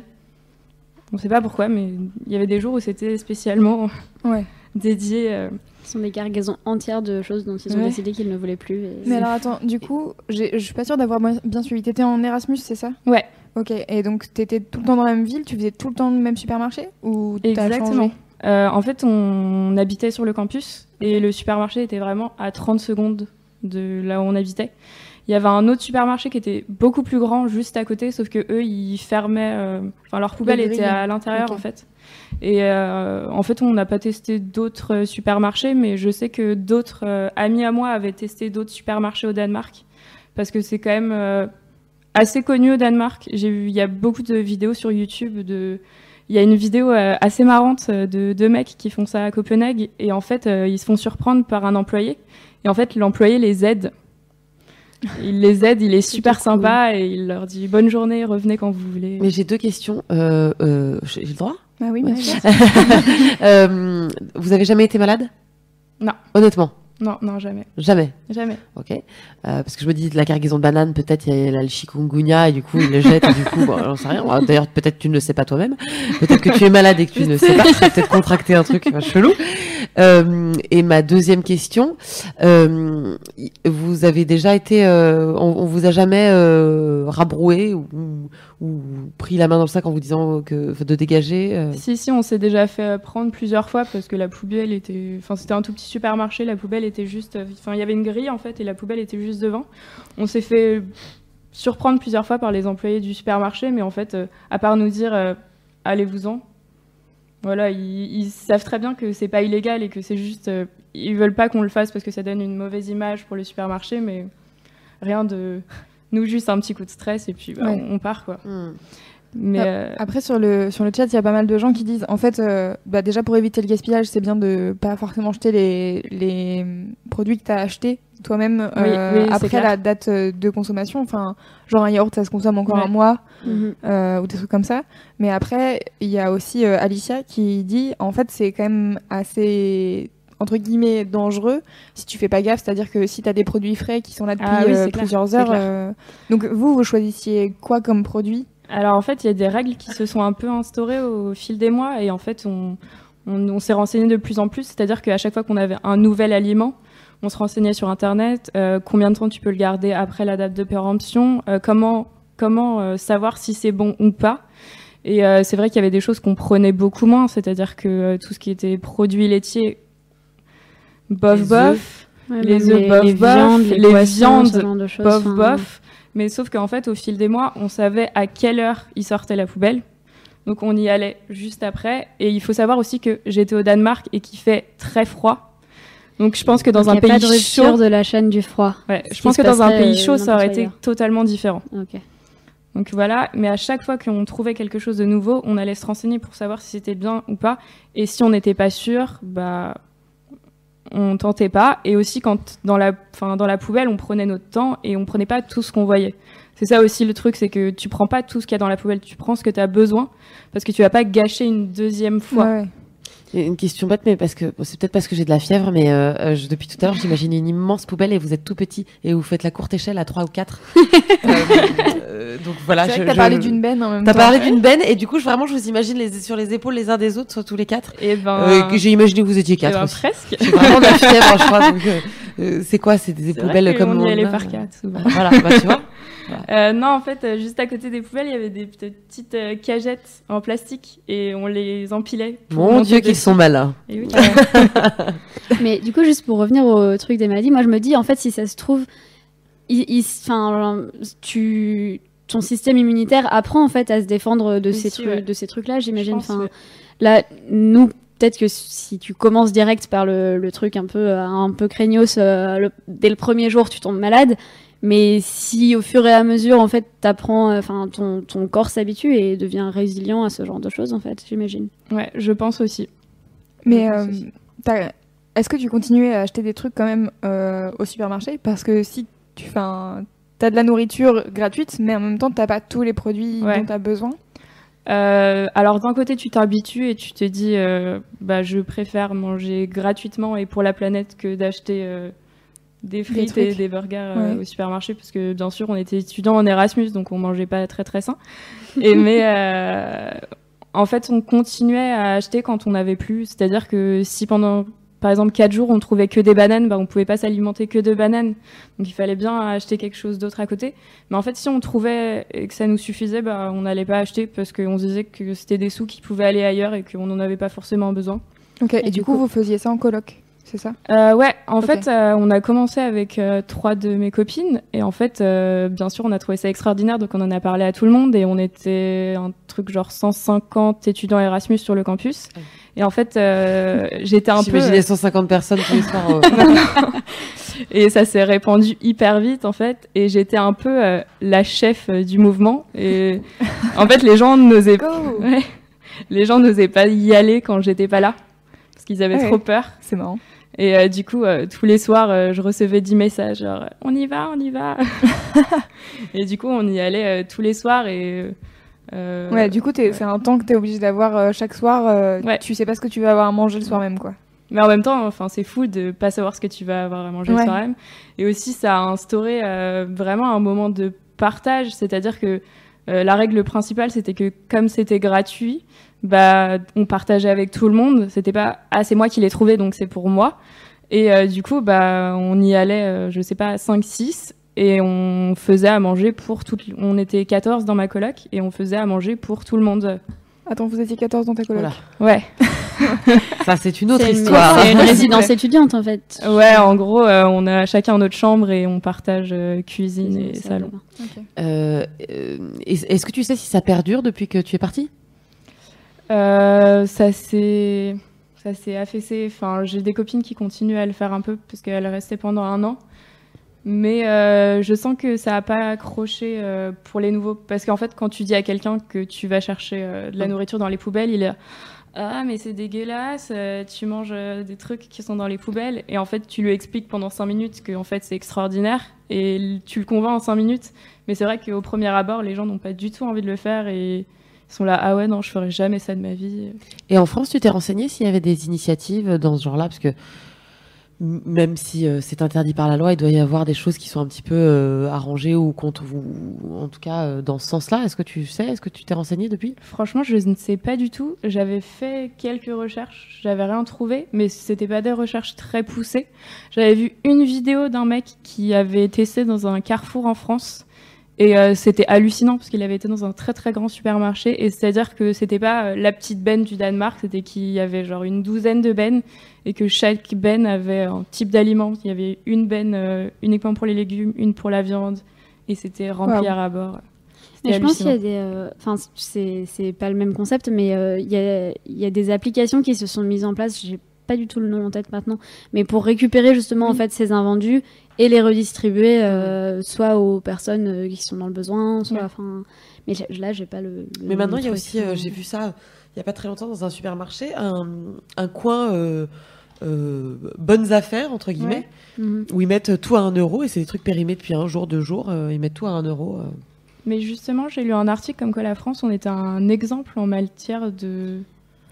C: On ne sait pas pourquoi, mais il y avait des jours où c'était spécialement
A: Ouais.
C: dédié. euh,
B: Ce sont des cargaisons entières de choses dont ils ont
C: Ouais.
B: décidé qu'ils ne voulaient plus. et-
A: Mais alors attends, du coup, je suis pas sûre d'avoir bien bien suivi. T'étais en Erasmus, c'est ça?
C: Ouais.
A: Ok, et donc t'étais tout le temps dans la même ville, tu faisais tout le temps le même supermarché Ou
C: Exactement.
A: changé
C: Euh, en fait, on habitait sur le campus et le supermarché était vraiment à 30 secondes de là où on habitait. Il y avait un autre supermarché qui était beaucoup plus grand juste à côté, sauf que eux, ils fermaient. euh, Enfin, leur poubelle était à l'intérieur en fait. Et euh, en fait, on n'a pas testé d'autres supermarchés, mais je sais que d'autres amis à moi avaient testé d'autres supermarchés au Danemark parce que c'est quand même assez connu au Danemark. J'ai vu, il y a beaucoup de vidéos sur YouTube de il y a une vidéo euh, assez marrante euh, de deux mecs qui font ça à Copenhague et en fait euh, ils se font surprendre par un employé et en fait l'employé les aide. Il les aide, il est super
B: cool.
C: sympa et il leur dit bonne journée, revenez quand vous voulez.
D: Mais j'ai deux questions. Euh, euh, j'ai le droit?
A: Ah oui,
D: Ouais.
A: bien sûr.
D: Euh, Vous avez jamais été malade?
C: Non.
D: Honnêtement,
C: Non, non, jamais,
D: jamais.
C: jamais.
D: Ok. Euh, parce que je me dis, la cargaison de bananes, peut-être il y a le chikungunya et du coup il le jette et du coup, bon, j'en sais rien. D'ailleurs, peut-être tu ne le sais pas toi-même. Peut-être que tu es malade et que tu ne sais pas. Tu as peut-être contracté un truc enfin, chelou. Euh, et ma deuxième question, euh, vous avez déjà été, euh, on, on vous a jamais rabroué ou, pris la main dans le sac en vous disant de dégager
C: Si, si, on s'est déjà fait prendre plusieurs fois parce que la poubelle était. Enfin, c'était un tout petit supermarché, la poubelle était juste. Enfin, il y avait une grille en fait et la poubelle était juste devant. On s'est fait surprendre plusieurs fois par les employés du supermarché, mais en fait, à part nous dire allez-vous-en, voilà, ils, ils savent très bien que c'est pas illégal et que c'est juste. euh, ils veulent pas qu'on le fasse parce que ça donne une mauvaise image pour le supermarché, mais rien de. Nous, juste un petit coup de stress et puis bah,
A: Ouais.
C: on, on part quoi.
D: hmm.
C: Mais.
A: Ah,
C: euh,
A: Après sur le sur le chat, il y a pas mal de gens qui disent en fait euh, bah déjà pour éviter le gaspillage, c'est bien de pas forcément jeter les les produits que tu as achetés toi-même euh,
C: oui,
A: après la date de consommation, enfin genre un yaourt ça se consomme encore
C: Ouais.
A: un mois
B: Mhm.
A: ou des trucs comme ça. Mais après, il y a aussi Alicia qui dit en fait c'est quand même assez entre guillemets dangereux si tu fais pas gaffe, c'est-à-dire que si tu as des produits frais qui sont là depuis
C: Ah oui,
A: plusieurs heures donc vous vous choisissiez quoi comme produit
C: Alors en fait, il y a des règles qui se sont un peu instaurées au fil des mois et en fait, on, on, on s'est renseigné de plus en plus. C'est-à-dire qu'à chaque fois qu'on avait un nouvel aliment, on se renseignait sur Internet, euh, combien de temps tu peux le garder après la date de péremption, euh, comment, comment euh, savoir si c'est bon ou pas. Et c'est vrai qu'il y avait des choses qu'on prenait beaucoup moins, c'est-à-dire que tout ce qui était produits laitiers, bof
D: Les
C: bof, Les œufs, bof,
B: les
C: bof,
B: viandes, les,
C: viandes, bof bof. Mais sauf qu'en fait, au fil des mois, on savait à quelle heure il sortait la poubelle. Donc on y allait juste après. Et il faut savoir aussi que j'étais au Danemark et qu'il fait très froid. Donc je pense que dans
B: donc
C: un
B: y a
C: pays
B: pas de
C: chaud,
B: de la chaîne du froid.
C: ouais, je pense
B: se
C: que dans un pays
B: euh,
C: chaud, ça aurait été
B: ailleurs.
C: totalement différent. Donc voilà, mais à chaque fois qu'on trouvait quelque chose de nouveau, on allait se renseigner pour savoir si c'était bien ou pas. Et si on n'était pas sûr, bah on tentait pas. Et aussi quand dans la, enfin, dans la poubelle, on prenait notre temps et on prenait pas tout ce qu'on voyait. C'est ça aussi le truc, c'est que tu prends pas tout ce qu'il y a dans la poubelle, tu prends ce que tu as besoin parce que tu vas pas gâcher une deuxième fois.
D: Une question bête, mais parce que bon, c'est peut-être parce que j'ai de la fièvre, mais euh, euh, je- depuis tout à l'heure, j'imagine une immense poubelle et vous êtes tout petit et vous faites la courte échelle à 3 ou 4. donc voilà.
A: c'est vrai
D: je-
A: que t'as
D: je-
A: parlé d'une benne en même
D: T'as
A: temps.
D: parlé d'une benne et du coup, je, vraiment, je vous imagine les, sur les épaules les uns des autres, tous les quatre.
C: Et ben,
D: Euh, j'ai imaginé que vous étiez
C: eh
D: quatre
C: ben,
D: aussi.
C: presque.
D: J'ai vraiment de la fièvre, je crois. donc, euh, euh, c'est quoi C'est des poubelles comme
C: y
D: on
C: allait
D: a,
C: par
D: euh,
C: quatre souvent.
D: Voilà, bah, tu vois.
C: Euh, non, en fait, euh, juste à côté des poubelles, il y avait des petites euh, cagettes en plastique et on les empilait.
D: Mon Dieu, qu'ils sont malins.
C: Et oui.
B: Mais du coup, juste pour revenir au truc des maladies, moi je me dis, en fait, si ça se trouve, il, il- enfin, tu, ton système immunitaire apprend en fait à se défendre de ces
C: Aussi,
B: trucs,
C: ouais.
B: de ces trucs-là, j'imagine.
C: pense,
B: Enfin,
C: ouais.
B: Là, nous, peut-être que si tu commences direct par le, le truc un peu, un peu craignos, euh, le- dès le premier jour, tu tombes malade. Mais si au fur et à mesure, en fait, t'apprends, euh, enfin, ton, ton corps s'habitue et devient résilient à ce genre de choses, en fait, j'imagine.
C: Ouais, je pense aussi.
A: Mais euh, est-ce que tu continuais à acheter des trucs quand même euh, au supermarché? Parce que si tu fais un... T'as de la nourriture gratuite, mais en même temps, t'as pas tous les produits
C: Ouais.
A: dont t'as besoin?
C: Euh, alors d'un côté, tu t'habitues et tu te dis, euh, bah, je préfère manger gratuitement et pour la planète que d'acheter euh, des frites et
A: trucs.
C: des burgers euh,
A: Ouais.
C: au supermarché, parce que bien sûr, on était étudiants en Erasmus, donc on mangeait pas très très sain. et mais euh, en fait, on continuait à acheter quand on n'avait plus. C'est-à-dire que si pendant par exemple, quatre jours, on trouvait que des bananes, bah, on pouvait pas s'alimenter que de bananes. Donc, il fallait bien acheter quelque chose d'autre à côté. Mais en fait, si on trouvait et que ça nous suffisait, bah, on n'allait pas acheter parce qu'on se disait que c'était des sous qui pouvaient aller ailleurs et qu'on n'en avait pas forcément besoin.
A: Ok, et,
B: Et
A: du
B: du
A: coup,
B: coup-
A: vous faisiez ça en coloc, c'est ça?
C: Euh, ouais, en fait, euh, on a commencé avec euh, trois de mes copines et en fait, euh, bien sûr, on a trouvé ça extraordinaire, donc on en a parlé à tout le monde et on était un truc genre 150 étudiants Erasmus sur le campus. Et en fait, euh, j'étais un peu
D: J'imaginais 150 personnes tous les soirs. euh,
C: et ça s'est répandu hyper vite en fait. Et j'étais un peu euh, la chef du mouvement. Et en fait les gens n'osaient
A: Go.
C: Ouais, les gens n'osaient pas y aller quand j'étais pas là parce qu'ils avaient
A: Ouais.
C: trop peur.
A: C'est marrant.
C: Et euh, du coup euh, tous les soirs euh, je recevais 10 messages genre on y va on y va et du coup on y allait tous les soirs et
A: Ouais, du coup,
C: ouais.
A: c'est un temps que t'es obligé d'avoir chaque soir.
C: Ouais.
A: Tu sais pas ce que tu vas avoir à manger le soir même, quoi.
C: Mais en même temps, enfin, c'est fou de pas savoir ce que tu vas avoir à manger
A: Ouais.
C: le soir même. Et aussi, ça a instauré vraiment un moment de partage. C'est-à-dire que la règle principale, c'était que comme c'était gratuit, bah, on partageait avec tout le monde. C'était pas ah c'est moi qui l'ai trouvé donc c'est pour moi. Et euh, du coup, bah, on y allait, euh, je sais pas, 5-6 et on faisait à manger pour tout. On était 14 dans ma coloc et on faisait à manger pour tout le monde.
A: Attends, vous étiez 14 dans ta coloc.
D: voilà.
C: Ouais.
D: Ça, c'est une autre
B: une-
D: histoire.
B: C'est une résidence étudiante, en fait.
C: Ouais, en gros, euh, on a chacun notre chambre et on partage euh, cuisine et salon.
D: Euh, euh, est- Est-ce que tu sais si ça perdure depuis que tu es partie?
C: Euh, ça s'est ça s'est affaissé. Enfin, j'ai des copines qui continuent à le faire un peu parce qu'elles restaient pendant un an. Mais euh, je sens que ça n'a pas accroché euh, pour les nouveaux. Parce qu'en fait, quand tu dis à quelqu'un que tu vas chercher euh, de la nourriture dans les poubelles, il est Ah, mais c'est dégueulasse, tu manges des trucs qui sont dans les poubelles. Et en fait, tu lui expliques pendant cinq minutes que en fait, c'est extraordinaire. Et tu le convaincs en cinq minutes. Mais c'est vrai qu'au premier abord, les gens n'ont pas du tout envie de le faire. Et sont là, ah ouais, non, je ferai jamais ça de ma vie.
D: Et en France, tu t'es renseigné s'il y avait des initiatives dans ce genre-là? Parce que même si euh, c'est interdit par la loi, il doit y avoir des choses qui sont un petit peu euh, arrangées ou, contre, ou en tout cas euh, dans ce sens-là. Est-ce que tu sais? Est-ce que tu t'es renseigné depuis?
C: Franchement, je ne sais pas du tout. J'avais fait quelques recherches, j'avais rien trouvé, mais c'était pas des recherches très poussées. J'avais vu une vidéo d'un mec qui avait testé dans un carrefour en France. Et euh, c'était hallucinant parce qu'il avait été dans un très très grand supermarché et c'est-à-dire que c'était pas euh, la petite benne du Danemark, c'était qu'il y avait genre une douzaine de bennes et que chaque benne avait un type d'aliment. Il y avait une benne euh, uniquement pour les légumes, une pour la viande et c'était rempli
A: Wow.
C: à ras-bord.
B: Mais je pense qu'il y a des. euh, Enfin, c'est c'est pas le même concept, mais euh, il y, a, y a des applications qui se sont mises en place. J'ai pas du tout le nom en tête maintenant, mais pour récupérer justement en fait ces invendus et les redistribuer euh, soit aux personnes euh, qui sont dans le besoin, soit. Enfin, mais là, j'ai pas le. le
D: Mais maintenant, il y a aussi, euh, j'ai vu ça il n'y a pas très longtemps dans un supermarché, un, un coin euh, euh, bonnes affaires, entre guillemets,
B: Mhm.
D: où ils mettent tout à un euro et c'est des trucs périmés depuis un jour, deux jours. euh, ils mettent tout à un euro. euh.
C: Mais justement, j'ai lu un article comme quoi la France, on était un exemple en matière de,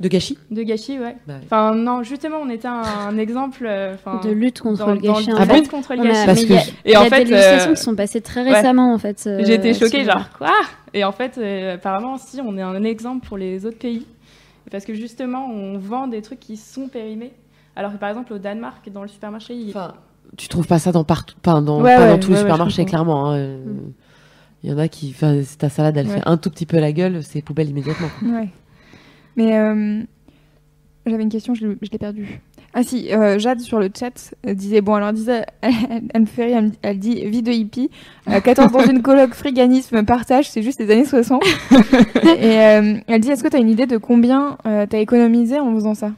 D: De gâchis
C: de gâchis, ouais.
D: Bah ouais.
C: Enfin, non, justement, on était un, un exemple. euh,
B: De lutte contre
C: dans-
B: le
C: dans
B: gâchis.
C: le
B: en
D: Ah
B: fait.
C: lutte contre le
B: a-
C: gâchis.
D: Parce
B: mais il y a,
D: que-
C: Et
B: il y
C: en
B: a
C: fait,
B: des législations
C: euh,
B: qui sont passées très
C: ouais.
B: récemment en fait. euh,
C: J'ai été choquée, genre quoi Et en fait, euh, apparemment, si, on est un exemple pour les autres pays. Parce que justement, on vend des trucs qui sont périmés. Alors que par exemple, au Danemark, dans le supermarché, il...
D: Enfin, tu trouves pas ça dans partout, pas dans,
C: Ouais,
D: pas
C: ouais,
D: dans tous les supermarchés, clairement. hein,
B: Mm.
D: Il y en a qui, ta salade, elle
C: Ouais.
D: fait un tout petit peu la gueule, c'est poubelle immédiatement.
A: Ouais. Mais euh, j'avais une question, je l'ai perdue. Ah si, euh, Jade sur le chat euh, disait bon alors disait Anne Ferry elle, elle dit vie de hippie, euh, 14 dans une coloc friganisme partage c'est juste les années 60 et elle dit est-ce que tu as une idée de combien euh, t'as économisé en faisant ça?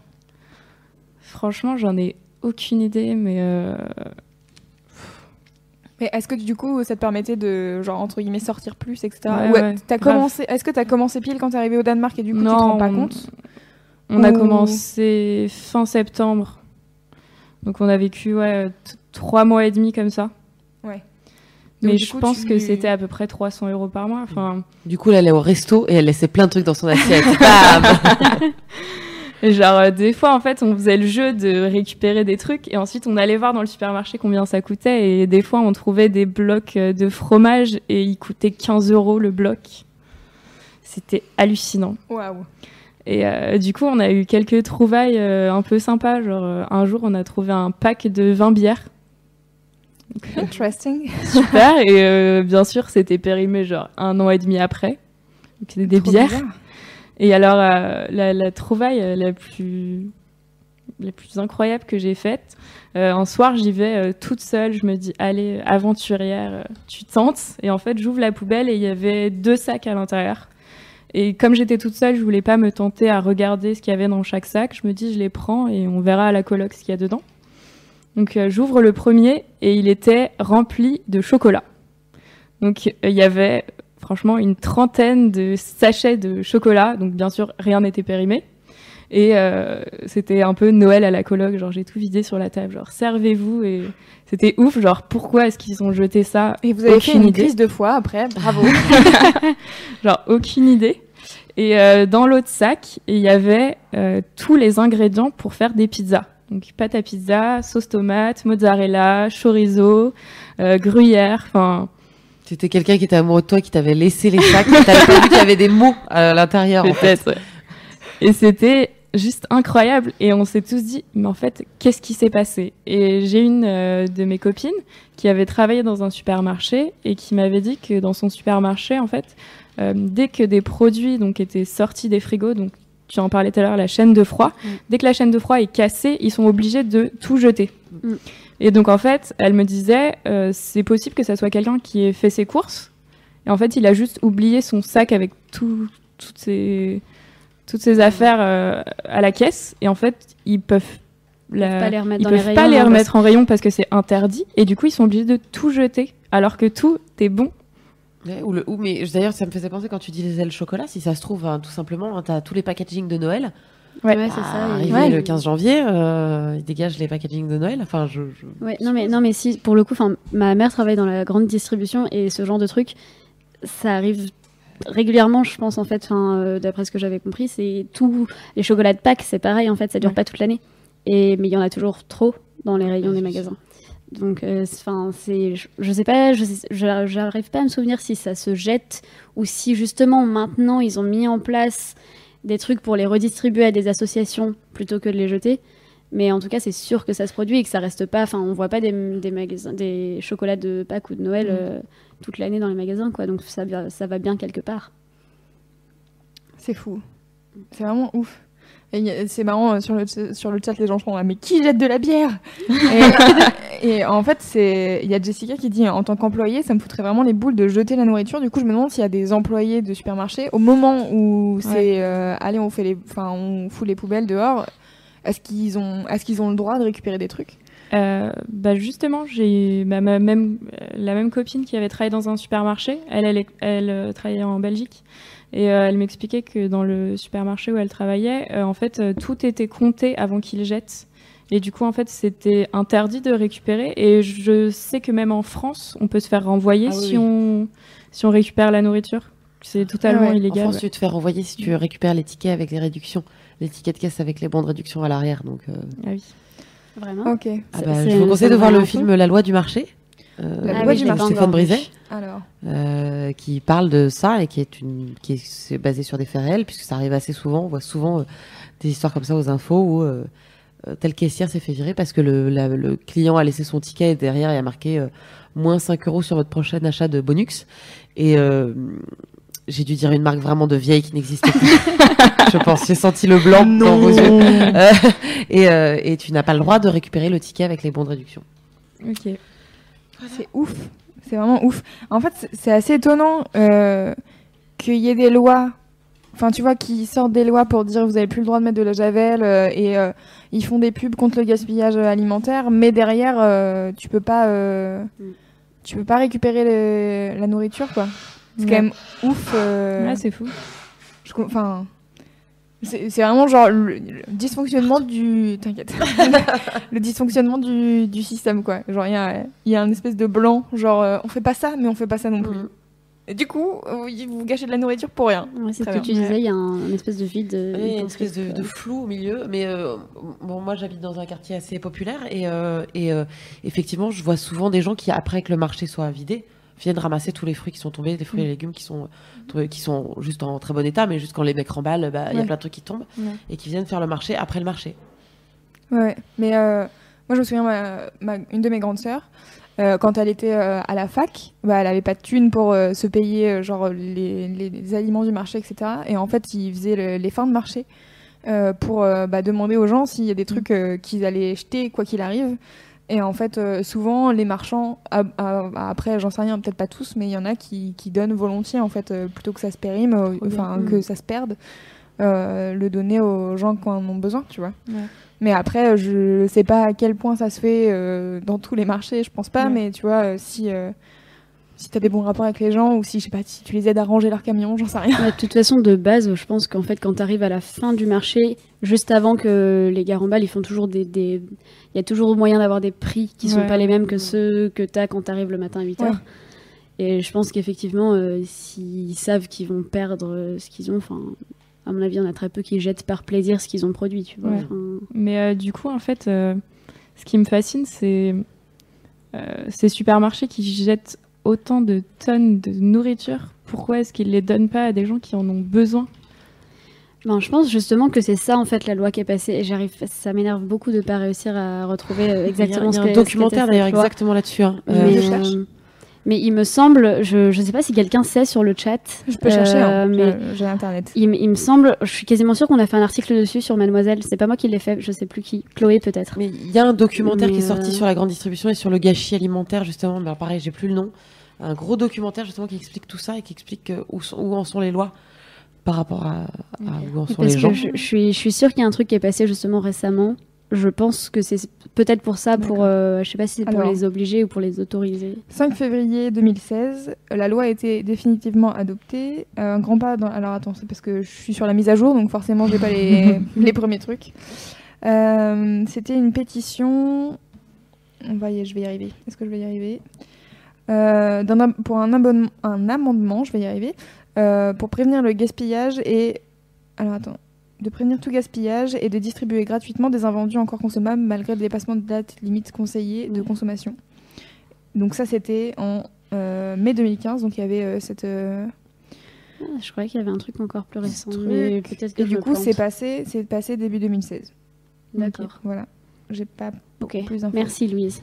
C: Franchement, j'en ai aucune idée, mais euh,
A: Mais est-ce que du coup ça te permettait de genre entre guillemets sortir plus etc.
C: Ouais,
A: commencé est-ce que t'as commencé pile quand t'es arrivé au Danemark et du coup tu te
C: Non,
A: rends pas compte?
C: on a
A: Ou-
C: commencé fin septembre. Donc on a vécu ouais, trois mois et demi comme ça.
A: Ouais.
C: Mais
A: Donc,
C: je
A: coup,
C: pense
A: tu-
C: que c'était à peu près 300 euros par mois. Enfin,
D: Du coup, elle allait au resto et elle laissait plein de trucs dans son assiette.
C: Genre, euh, des fois, en fait, on faisait le jeu de récupérer des trucs et ensuite on allait voir dans le supermarché combien ça coûtait. Et des fois, on trouvait des blocs euh, de fromage et ils coûtaient 15 euros le bloc. C'était hallucinant.
A: Waouh.
C: Et euh, du coup, on a eu quelques trouvailles euh, un peu sympas. Genre, euh, un jour, on a trouvé un pack de 20 bières.
A: Interesting.
C: Super. et bien sûr, c'était périmé genre un an et demi après. Donc, c'était des
A: Trop
C: bières.
A: bizarre.
C: Et alors, euh, la, trouvaille euh, la plus, la plus incroyable que j'ai faite, euh, un soir, j'y vais euh, toute seule. Je me dis, allez, aventurière, tu tentes. Et en fait, j'ouvre la poubelle et il y avait deux sacs à l'intérieur. Et comme j'étais toute seule, je voulais pas me tenter à regarder ce qu'il y avait dans chaque sac. Je me dis, je les prends et on verra à la coloc ce qu'il y a dedans. Donc, j'ouvre le premier et il était rempli de chocolat. Donc, il y avait franchement une trentaine de sachets de chocolat. Donc bien sûr, rien n'était périmé. Et euh, c'était un peu Noël à la coloc, genre j'ai tout vidé sur la table, genre servez-vous et c'était ouf, genre pourquoi est-ce qu'ils ont jeté ça?
A: Et vous avez fait
C: Aucune
A: une
C: idée.
A: crise de foi après, bravo.
C: Genre aucune idée. Et euh, dans l'autre sac, il y avait euh, tous les ingrédients pour faire des pizzas. Donc pâte à pizza, sauce tomate, mozzarella, chorizo, gruyère, enfin
D: C'était quelqu'un qui était amoureux de toi, qui t'avait laissé les sacs, mais t'avais pas vu qu'il y avait des mots à l'intérieur. en fait.
C: Et c'était juste incroyable. Et on s'est tous dit, mais en fait, qu'est-ce qui s'est passé? Et j'ai une euh, de mes copines qui avait travaillé dans un supermarché et qui m'avait dit que dans son supermarché, en fait, euh, dès que des produits donc étaient sortis des frigos, donc tu en parlais tout à l'heure, la chaîne de froid,
B: Mm.
C: dès que la chaîne de froid est cassée, ils sont obligés de tout jeter.
B: Mm.
C: Et donc en fait, elle me disait, euh, c'est possible que ça soit quelqu'un qui ait fait ses courses. Et en fait, il a juste oublié son sac avec tout, toutes ses toutes ces affaires euh, à la caisse et en fait ils peuvent la-
B: pas les remettre
C: ils
B: dans les
C: peuvent
B: rayons,
C: pas les
B: hein,
C: remettre en rayon parce que c'est interdit et du coup ils sont obligés de tout jeter alors que tout est bon
D: Ouais, ou le, ou, mais d'ailleurs, ça me faisait penser quand tu disais le chocolat, si ça se trouve, hein, tout simplement, hein, t'as tous les packaging de Noël.
C: Ouais.
B: Ouais, c'est
D: Ah,
B: ça. et-
D: Arrivé
B: Ouais.
D: le 15 janvier, euh, ils dégagent les packaging de Noël. Enfin, je. je-
B: Ouais, non mais non mais si pour le coup, enfin ma mère travaille dans la grande distribution et ce genre de truc, ça arrive régulièrement, je pense en fait. Enfin, euh, d'après ce que j'avais compris, c'est tout les chocolats de Pâques, c'est pareil en fait, ça dure
C: Ouais.
B: pas toute l'année. Et mais il y en a toujours trop dans les rayons
D: Ouais,
B: des magasins. Donc, euh, c'est- enfin, c'est, je, je sais pas, je- j'arrive pas à me souvenir si ça se jette ou si justement maintenant ils ont mis en place des trucs pour les redistribuer à des associations plutôt que de les jeter. Mais en tout cas, c'est sûr que ça se produit et que ça reste pas. Enfin, on voit pas des, des magasins, des chocolats de Pâques ou de Noël
A: Mm.
B: euh, toute l'année dans les magasins, quoi. Donc ça, va- ça va bien quelque part.
A: C'est fou. C'est vraiment ouf. C'est marrant, euh, sur le, sur le chat, les gens sont là, mais qui jette de la bière? Et, et en fait, c'est il y a Jessica qui dit, en tant qu'employé, ça me foutrait vraiment les boules de jeter la nourriture. Du coup, je me demande s'il y a des employés de supermarché, au moment où c'est, euh, allez, on, fait les, enfin, on fout les poubelles dehors, est-ce qu'ils ont, est qu'ils ont le droit de récupérer des trucs?
C: Euh, bah justement, j'ai ma, ma- même, euh, la même copine qui avait travaillé dans un supermarché. Elle, elle, elle, euh, travaillait en Belgique. Et euh, elle m'expliquait que dans le supermarché où elle travaillait, en fait, tout était compté avant qu'ils jettent. Et du coup, en fait, c'était interdit de récupérer. Et je sais que même en France, on peut se faire renvoyer
D: Ah
C: si,
D: oui.
C: On, si on récupère la nourriture. C'est totalement
A: ouais.
C: illégal.
D: En France, tu te fais renvoyer si tu récupères les tickets avec les réductions. Les tickets de caisse avec les bons de réduction à l'arrière. Donc, euh,
C: Ah oui.
B: Vraiment.
A: Ok.
D: ah bah, je vous conseille de voir le film. La loi du marché. euh,
A: La
B: Ah
A: loi
B: oui,
A: du marché.
D: Stéphane. Brizet.
A: Alors,
D: euh, qui parle de ça et qui est une qui est basé sur des faits réels puisque ça arrive assez souvent on voit souvent euh, des histoires comme ça aux infos où telle caissière s'est fait virer parce que le, la- le client a laissé son ticket et derrière il y a marqué euh, moins 5 euros sur votre prochain achat de Bonux et euh, J'ai dû dire une marque vraiment de vieille qui n'existe plus. je pense. J'ai senti le blanc dans vos yeux. Euh, et, euh, et tu n'as pas le droit de récupérer le ticket avec les bons de réduction.
C: Ok.
A: C'est ouf. C'est vraiment ouf. En fait, c'est- c'est assez étonnant euh, qu'il y ait des lois. Enfin, tu vois, qui sortent des lois pour dire vous avez plus le droit de mettre de la javel euh, et euh, ils font des pubs contre le gaspillage alimentaire, mais derrière, euh, tu peux pas, euh,
B: Mm.
A: tu peux pas récupérer le- la nourriture, quoi. C'est
C: Ouais.
A: quand même ouf. euh,
C: Ouais, c'est fou.
A: Enfin, c'est vraiment genre le, le dysfonctionnement du. T'inquiète. le dysfonctionnement du, du système, quoi. Genre, il y a, il y a un espèce de blanc, genre, euh, on fait pas ça, mais on fait pas ça non plus.
D: Mhm.
A: Et du coup, vous gâchez de la nourriture pour rien.
B: Ouais, c'est ce que tu disais, il y a un, un espèce de vide. euh,
D: Oui, il y a une espèce de, de flou au milieu. Mais euh, bon, moi, j'habite dans un quartier assez populaire et, euh, et euh, effectivement, je vois souvent des gens qui, après que le marché soit vidé, viennent ramasser tous les fruits qui sont tombés, les fruits et
A: Mm.
D: légumes qui sont tombés- qui sont juste en très bon état, mais juste quand les mecs remballent, bah, il y a plein de trucs qui tombent
A: Ouais.
D: et qui viennent faire le marché après le marché.
A: Ouais, ouais. Mais euh, moi, je me souviens, ma, ma- une de mes grandes sœurs, euh, quand elle était euh, à la fac, bah, elle avait pas de thunes pour euh, se payer genre les, les- aliments du marché, etc. Et en fait, ils faisaient le- les fins de marché pour bah, demander aux gens s'il y a des trucs qu'ils allaient jeter quoi qu'il arrive. Et en fait, souvent, les marchands, à- à- après, j'en sais rien, peut-être pas tous, mais il y en a qui, qui donnent volontiers, en fait, plutôt que ça se périme, enfin, que ça se perde, le donner aux gens qui en ont besoin, tu vois.
C: Ouais.
A: Mais après, je sais pas à quel point ça se fait euh, dans tous les marchés, je pense pas,
C: Ouais.
A: mais tu vois, euh, si, euh, si tu as des bons rapports avec les gens, ou si, je sais pas, si tu les aides à ranger leur camion, j'en sais rien.
B: Ouais, de toute façon, de base, je pense qu'en fait, quand tu arrives à la fin du marché, juste avant que les gars remballent, ils font toujours des. des- Il y a toujours moyen d'avoir des prix qui sont
C: Ouais.
B: pas les mêmes que ceux que tu as quand tu arrives le matin à 8h.
A: Ouais.
B: Et je pense qu'effectivement, euh, s'ils savent qu'ils vont perdre euh, ce qu'ils ont, enfin, à mon avis, il y en a très peu qui jettent par plaisir ce qu'ils ont produit, tu vois.
C: Ouais.
B: Enfin,
C: Mais euh, du coup, en fait, euh, ce qui me fascine, c'est euh, ces supermarchés qui jettent autant de tonnes de nourriture. Pourquoi est-ce qu'ils les donnent pas à des gens qui en ont besoin?
B: Ben, je pense justement que c'est ça en fait la loi qui est passée et j'arrive ça m'énerve beaucoup de pas réussir à retrouver exactement
D: il y a,
B: ce
D: il y a un documentaire d'ailleurs exactement là-dessus. hein.
B: Mais, mais il me semble, je ne sais pas si quelqu'un sait sur le chat.
A: Je peux chercher,
B: euh,
A: hein,
B: mais
A: j'ai- internet.
B: il, me semble, je suis quasiment sûre qu'on a fait un article dessus sur Mademoiselle. C'est pas moi qui l'ai fait, je sais plus qui. Chloé peut-être.
D: Mais il y a un documentaire
B: Mais,
D: qui est sorti
B: euh,
D: sur la grande distribution et sur le gâchis alimentaire, justement. Mais pareil, j'ai plus le nom. Un gros documentaire, justement, qui explique tout ça et qui explique euh, où, sont- où en sont les lois par rapport à, à où en sont
B: Parce
D: les
B: que
D: gens.
B: je, je suis, je suis sûre qu'il y a un truc qui est passé justement récemment. Je pense que c'est peut-être pour ça, pour, euh, je sais pas si c'est pour
A: Alors.
B: les obliger ou pour les autoriser.
A: 5 février 2016, la loi a été définitivement adoptée. Euh, un grand pas dans... Alors attends, c'est parce que je suis sur la mise à jour, donc forcément j'ai pas les... les premiers trucs. Euh, C'était une pétition. On va y... Je vais y arriver. Est-ce que je vais y arriver? Euh, Pour un, abonnement... un amendement, je vais y arriver, pour prévenir le gaspillage et... Alors attends. De prévenir tout gaspillage et de distribuer gratuitement des invendus encore consommables malgré le dépassement de date limite conseillée de consommation. Donc ça, c'était en euh, mai 2015. Donc il y avait euh, cette... euh,
B: Ah, je croyais qu'il y avait un truc encore plus récent, mais que
A: Et du coup, c'est passé, c'est passé début 2016.
B: D'accord.
A: Voilà. J'ai pas plus d'infos.
B: Merci Louise.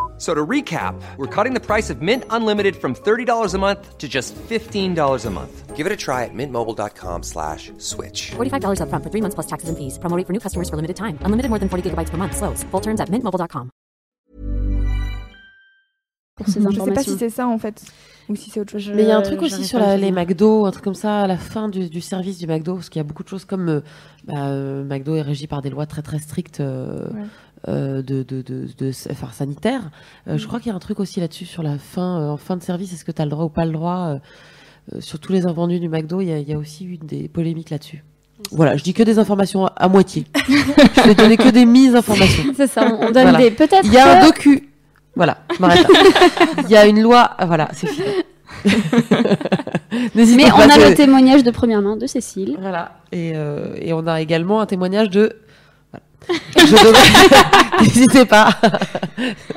E: So to recap, we're cutting the price of Mint Unlimited from $30 a month to just $15 a month. Give it a try at mintmobile.com slash switch.
F: $45 upfront for three months plus taxes and fees. Promo for new customers for limited time. Unlimited more than 40 gigabytes per month. Slows. Full terms at mintmobile.com.
B: Pour ces
A: Je sais pas si c'est ça en fait, ou si c'est autre chose.
D: Mais il y a un truc aussi sur la-
B: le
D: les. McDo, un truc comme ça, à la fin du, du service du McDo, parce qu'il y a beaucoup de choses comme euh, bah, euh, McDo est régi par des lois très très strictes euh,
A: Ouais.
D: Euh, de, de, de, de- enfin, sanitaires. Euh, Je crois qu'il y a un truc aussi là-dessus sur la fin, euh, en fin de service, est-ce que tu as le droit ou pas le droit Sur tous les invendus du McDo, il y, a- il y a aussi eu des polémiques là-dessus. Voilà, je dis que des informations à, à moitié. je vais donner que des mises informations.
B: C'est ça, on on donne
D: Voilà.
B: des. Peut-être.
D: Il y a un docu. Voilà, je m'arrête. Il y a une loi. ah, Voilà, c'est fini.
B: Mais on a le témoignage de première main de Cécile.
D: Voilà. Et, euh, et on a également un témoignage de. N'hésitez pas.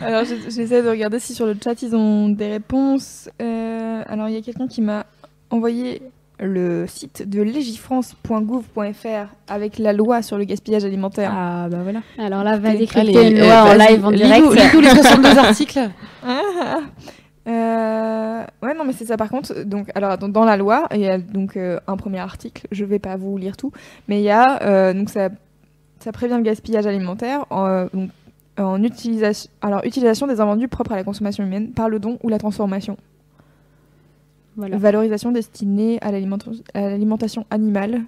A: Alors, je- j'essaie de regarder si sur le chat ils ont des réponses. Euh, alors, il y a quelqu'un qui m'a envoyé le site de legifrance.gouv.fr avec la loi sur le gaspillage alimentaire.
C: Ah bah voilà.
B: Alors là, va décrypter une
D: euh,
B: loi en
D: vas-y,
B: live, en direct.
D: lis-nous les 62 articles.
A: Euh, ouais, non, mais c'est ça. Par contre, donc, alors dans la loi, il y a donc euh, un premier article. Je vais pas vous lire tout, mais il y a euh, donc ça, ça prévient le gaspillage alimentaire en, euh, donc, en utilisation, alors utilisation des invendus propres à la consommation humaine par le don ou la transformation,
B: Voilà.
A: valorisation destinée à l'alimentation animale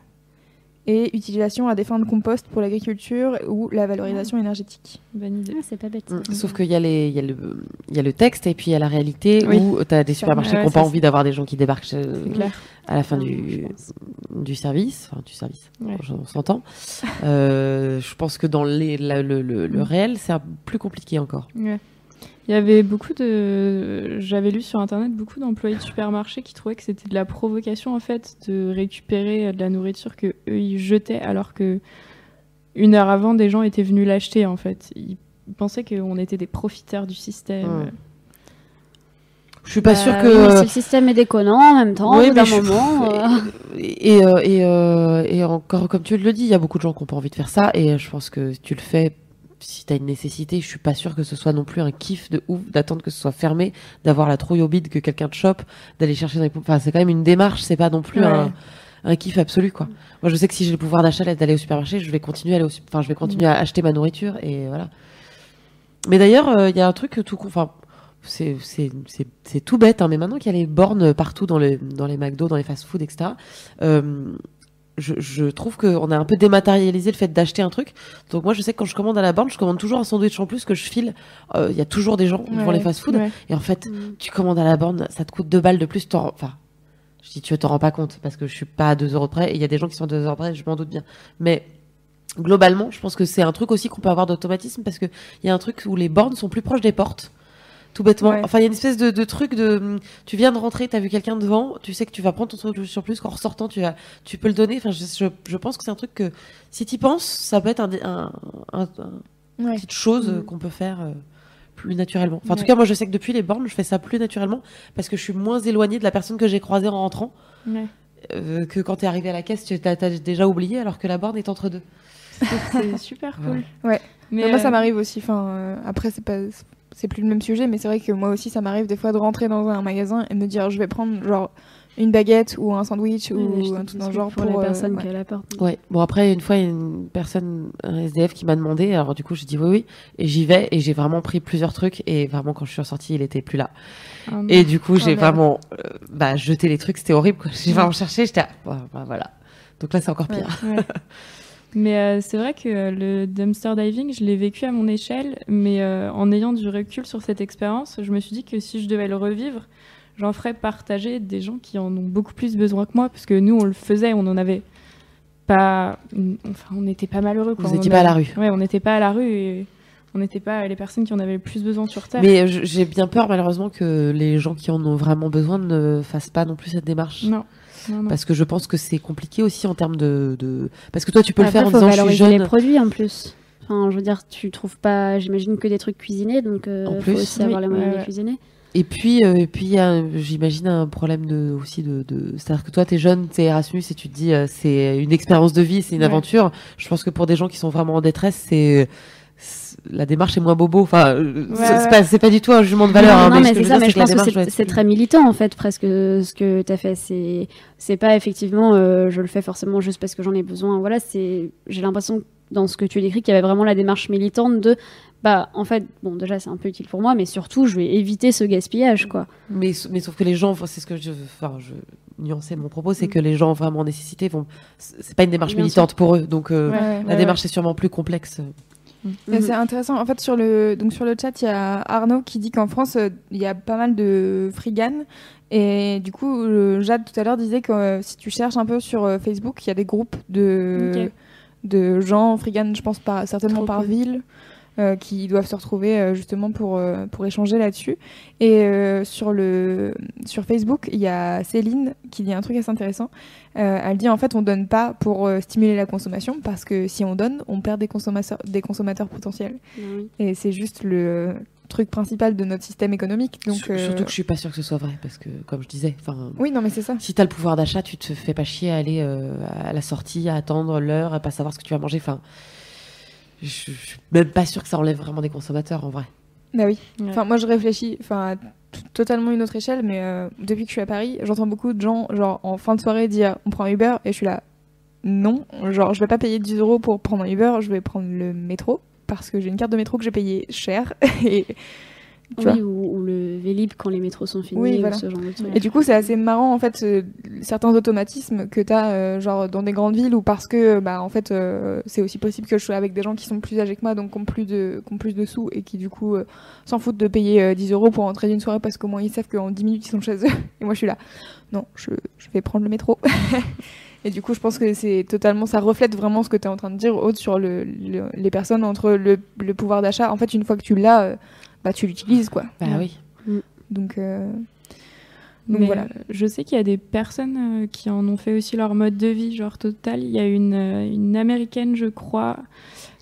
A: et utilisation à des fins de compost pour l'agriculture ou la valorisation énergétique.
C: Bonne idée.
B: Ah, c'est pas bête.
D: Mm. Sauf qu'il y, a y, le- il y a le texte et puis il y a la réalité
A: Oui.
D: où tu as des supermarchés
C: Ouais,
D: qui n'ont pas envie d'avoir des gens qui débarquent
C: clair.
D: à la fin
B: Non,
D: du, service. Enfin, du service,
C: Ouais.
D: on s'entend. Euh, je pense que dans les, la- le, le- le réel, c'est plus compliqué encore.
C: Ouais. Il y avait beaucoup de. J'avais lu sur internet beaucoup d'employés de supermarchés qui trouvaient que c'était de la provocation en fait de récupérer de la nourriture que eux ils jetaient alors que une heure avant des gens étaient venus l'acheter en fait. Ils pensaient qu'on était des profiteurs du système.
D: Ouais. Je suis pas
B: Bah
D: sûre
B: oui,
D: que.
B: mais si le système est déconnant en même temps,
D: Oui,
B: au bout d'un
D: je-
B: moment. euh,
D: Et, euh, et, euh, et encore, comme tu le dis, il y a beaucoup de gens qui n'ont pas envie de faire ça. Et je pense que tu le fais si tu as une nécessité. Je suis pas sûre que ce soit non plus un kiff de ouf d'attendre que ce soit fermé, d'avoir la trouille au bide que quelqu'un te chope, d'aller chercher dans les Enfin, c'est quand même une démarche, c'est pas non plus
A: Ouais.
D: un, un kiff absolu, quoi. Moi, je sais que si j'ai le pouvoir d'achat d'aller au supermarché, je vais continuer à aller au Enfin, je vais continuer à acheter ma nourriture et voilà. Mais d'ailleurs, euh, il y a un truc tout. Enfin, c'est c'est- c'est- c'est tout bête, hein, mais maintenant qu'il y a les bornes partout dans les, dans les McDo, dans les fast-food, etc., euh, je, je trouve qu'on a un peu dématérialisé le fait d'acheter un truc. Donc moi, je sais que quand je commande à la borne, je commande toujours un sandwich en plus que je file. Euh, Il y a toujours des gens devant
A: Ouais,
D: les fast-food.
C: ouais.
D: Et en fait,
B: Mm.
D: tu commandes à la borne, ça te coûte deux balles de plus. Enfin, je dis tu t'en rends pas compte parce que je suis pas à 2 euros près. Et il y a des gens qui sont à 2 euros près, je m'en doute bien. Mais globalement, je pense que c'est un truc aussi qu'on peut avoir d'automatisme parce que il y a un truc où les bornes sont plus proches des portes. Tout bêtement.
A: Ouais.
D: Enfin, il y a une espèce de, de truc de. Tu viens de rentrer, t'as vu quelqu'un devant, tu sais que tu vas prendre ton truc sur plus, qu'en ressortant, tu, vas, tu peux le donner. Enfin, je, je, je pense que c'est un truc que, si tu penses, ça peut être un, un, un, un-
A: Ouais.
D: petite chose
B: Mm.
D: qu'on peut faire euh, plus naturellement. Enfin, en tout cas, moi, je sais que depuis les bornes, je fais ça plus naturellement parce que je suis moins éloignée de la personne que j'ai croisée en rentrant
C: Ouais.
D: euh, que quand t'es arrivé à la caisse, tu t'as t'as déjà oublié alors que la borne est entre deux.
C: C'est super cool.
A: Ouais.
C: Mais
A: Mais moi, ça
C: euh,
A: m'arrive aussi. Enfin, euh, après, c'est pas, c'est plus le même sujet, mais c'est vrai que moi aussi, ça m'arrive des fois de rentrer dans un magasin et me dire, je vais prendre genre une baguette ou un sandwich ou un truc dans genre
B: pour,
A: pour,
B: la
A: euh,
B: personne
A: ouais.
B: qui est à la porte.
D: Ouais. Bon, après, une fois, il y a une personne, un SDF qui m'a demandé, alors du coup, j'ai dit oui, oui, et j'y vais, et j'ai vraiment pris plusieurs trucs, et vraiment, quand je suis ressortie, il était plus là.
C: ah.
D: Et du coup, j'ai
A: merde.
D: vraiment, euh, bah, jeté les trucs, c'était horrible, quoi. J'ai vraiment cherché, j'étais, ah, bah, bah, voilà. Donc là, c'est encore
A: Ouais.
D: pire.
C: Mais euh, c'est vrai que euh, le dumpster diving, je l'ai vécu à mon échelle, mais euh, en ayant du recul sur cette expérience, je me suis dit que si je devais le revivre, j'en ferais partager des gens qui en ont beaucoup plus besoin que moi, parce que nous, on le faisait, on en avait pas. Enfin, on n'était pas malheureux. Quoi.
D: Vous
C: On
D: étiez
C: en
D: pas à la rue.
C: Ouais, on n'était pas à la rue et on n'était pas les personnes qui en avaient le plus besoin sur Terre.
D: Mais je- j'ai bien peur, malheureusement, que les gens qui en ont vraiment besoin ne fassent pas non plus cette démarche.
C: Non. Non, non.
D: Parce que je pense que c'est compliqué aussi en termes de, de... Parce que toi, tu peux
B: Après,
D: le faire en
B: faut
D: disant je suis
B: valoriser les
D: jeune.
B: produits en plus. Enfin, je veux dire, tu trouves pas, j'imagine, que des trucs cuisinés, donc euh,
D: En
B: faut
D: plus,
B: aussi avoir les moyens de
C: ouais.
B: cuisiner.
D: Et puis, euh, et puis j'imagine, un problème de, aussi de, de... C'est-à-dire que toi, t'es jeune, t'es Erasmus et tu te dis euh, c'est une expérience de vie, c'est une
C: Ouais.
D: aventure. Je pense que pour des gens qui sont vraiment en détresse, c'est... La démarche est moins bobo. Enfin, euh,
C: Ouais,
D: c'est
C: ouais.
D: pas, c'est pas du tout un jugement de valeur. hein,
B: non, mais
D: ce que
B: c'est ça, mais je pense que c'est
D: être-
B: c'est très militant en fait, presque ce que tu as fait. C'est c'est pas effectivement, euh, je le fais forcément juste parce que j'en ai besoin. Voilà, c'est j'ai l'impression dans ce que tu décris qu'il y avait vraiment la démarche militante de bah en fait bon déjà c'est un peu utile pour moi, mais surtout je vais éviter ce gaspillage quoi.
D: Mais, mais sauf que les gens, c'est ce que je, enfin, je nuançais mon propos, c'est que les gens vraiment en nécessité vont, c'est pas une démarche
B: Bien
D: militante pour eux, donc euh,
A: Ouais, ouais,
D: la
A: ouais,
D: démarche est sûrement plus complexe.
B: Mhm.
A: C'est intéressant. En fait, sur le, donc sur le chat, il y a Arnaud qui dit qu'en France, euh, il y a pas mal de friganes. Et du coup, Jade tout à l'heure disait que euh, si tu cherches un peu sur euh, Facebook, il y a des groupes de, de gens friganes, je pense par, certainement
B: Trop
A: par
B: cool.
A: ville. Euh, qui doivent se retrouver euh, justement pour, euh, pour échanger là-dessus. Et euh, sur, le, sur Facebook, il y a Céline qui dit un truc assez intéressant. Euh, elle dit en fait on donne pas pour euh, stimuler la consommation parce que si on donne, on perd des consommateurs, des consommateurs potentiels.
B: Oui.
A: Et c'est juste le truc principal de notre système économique. Donc, euh,
D: Surtout que je suis pas sûre que ce soit vrai, parce que, comme je disais.
A: Oui, non, mais c'est ça.
D: Si t'as le pouvoir d'achat, tu te fais pas chier à aller euh, à la sortie, à attendre l'heure, à pas savoir ce que tu vas manger. Enfin, je je suis même pas sûre que ça enlève vraiment des consommateurs en vrai.
A: Bah oui.
C: Ouais.
A: Enfin, moi, je réfléchis enfin, totalement une autre échelle, mais euh, depuis que je suis à Paris, j'entends beaucoup de gens, genre, en fin de soirée, dire on prend un Uber, et je suis là, non, genre, je vais pas payer 10 euros pour prendre un Uber, je vais prendre le métro, parce que j'ai une carte de métro que j'ai payée cher. et, tu vois.
B: Oui, ou, ou le Vélib quand les métros sont finis,
A: Oui,
B: ou
A: voilà.
B: ce genre de trucs.
A: Et du coup, c'est assez marrant en fait euh, certains automatismes que tu as genre dans des grandes villes ou parce que bah en fait euh, c'est aussi possible que je sois avec des gens qui sont plus âgés que moi donc qui ont plus de qui ont plus de sous et qui du coup euh, s'en foutent de payer euh, 10 euros pour entrer d'une soirée parce qu'au moins ils savent qu'en 10 minutes ils sont chez eux. Et moi je suis là. Non, je, je vais prendre le métro. Et du coup, je pense que c'est totalement, ça reflète vraiment ce que tu es en train de dire, Aude, sur le, le- les personnes entre le, le pouvoir d'achat. En fait, une fois que tu l'as, euh, bah, tu l'utilises, quoi.
D: Bah oui.
A: Donc, euh, donc
C: Mais
A: voilà.
C: je sais qu'il y a des personnes euh, qui en ont fait aussi leur mode de vie, genre total. Il y a une, euh, une américaine, je crois,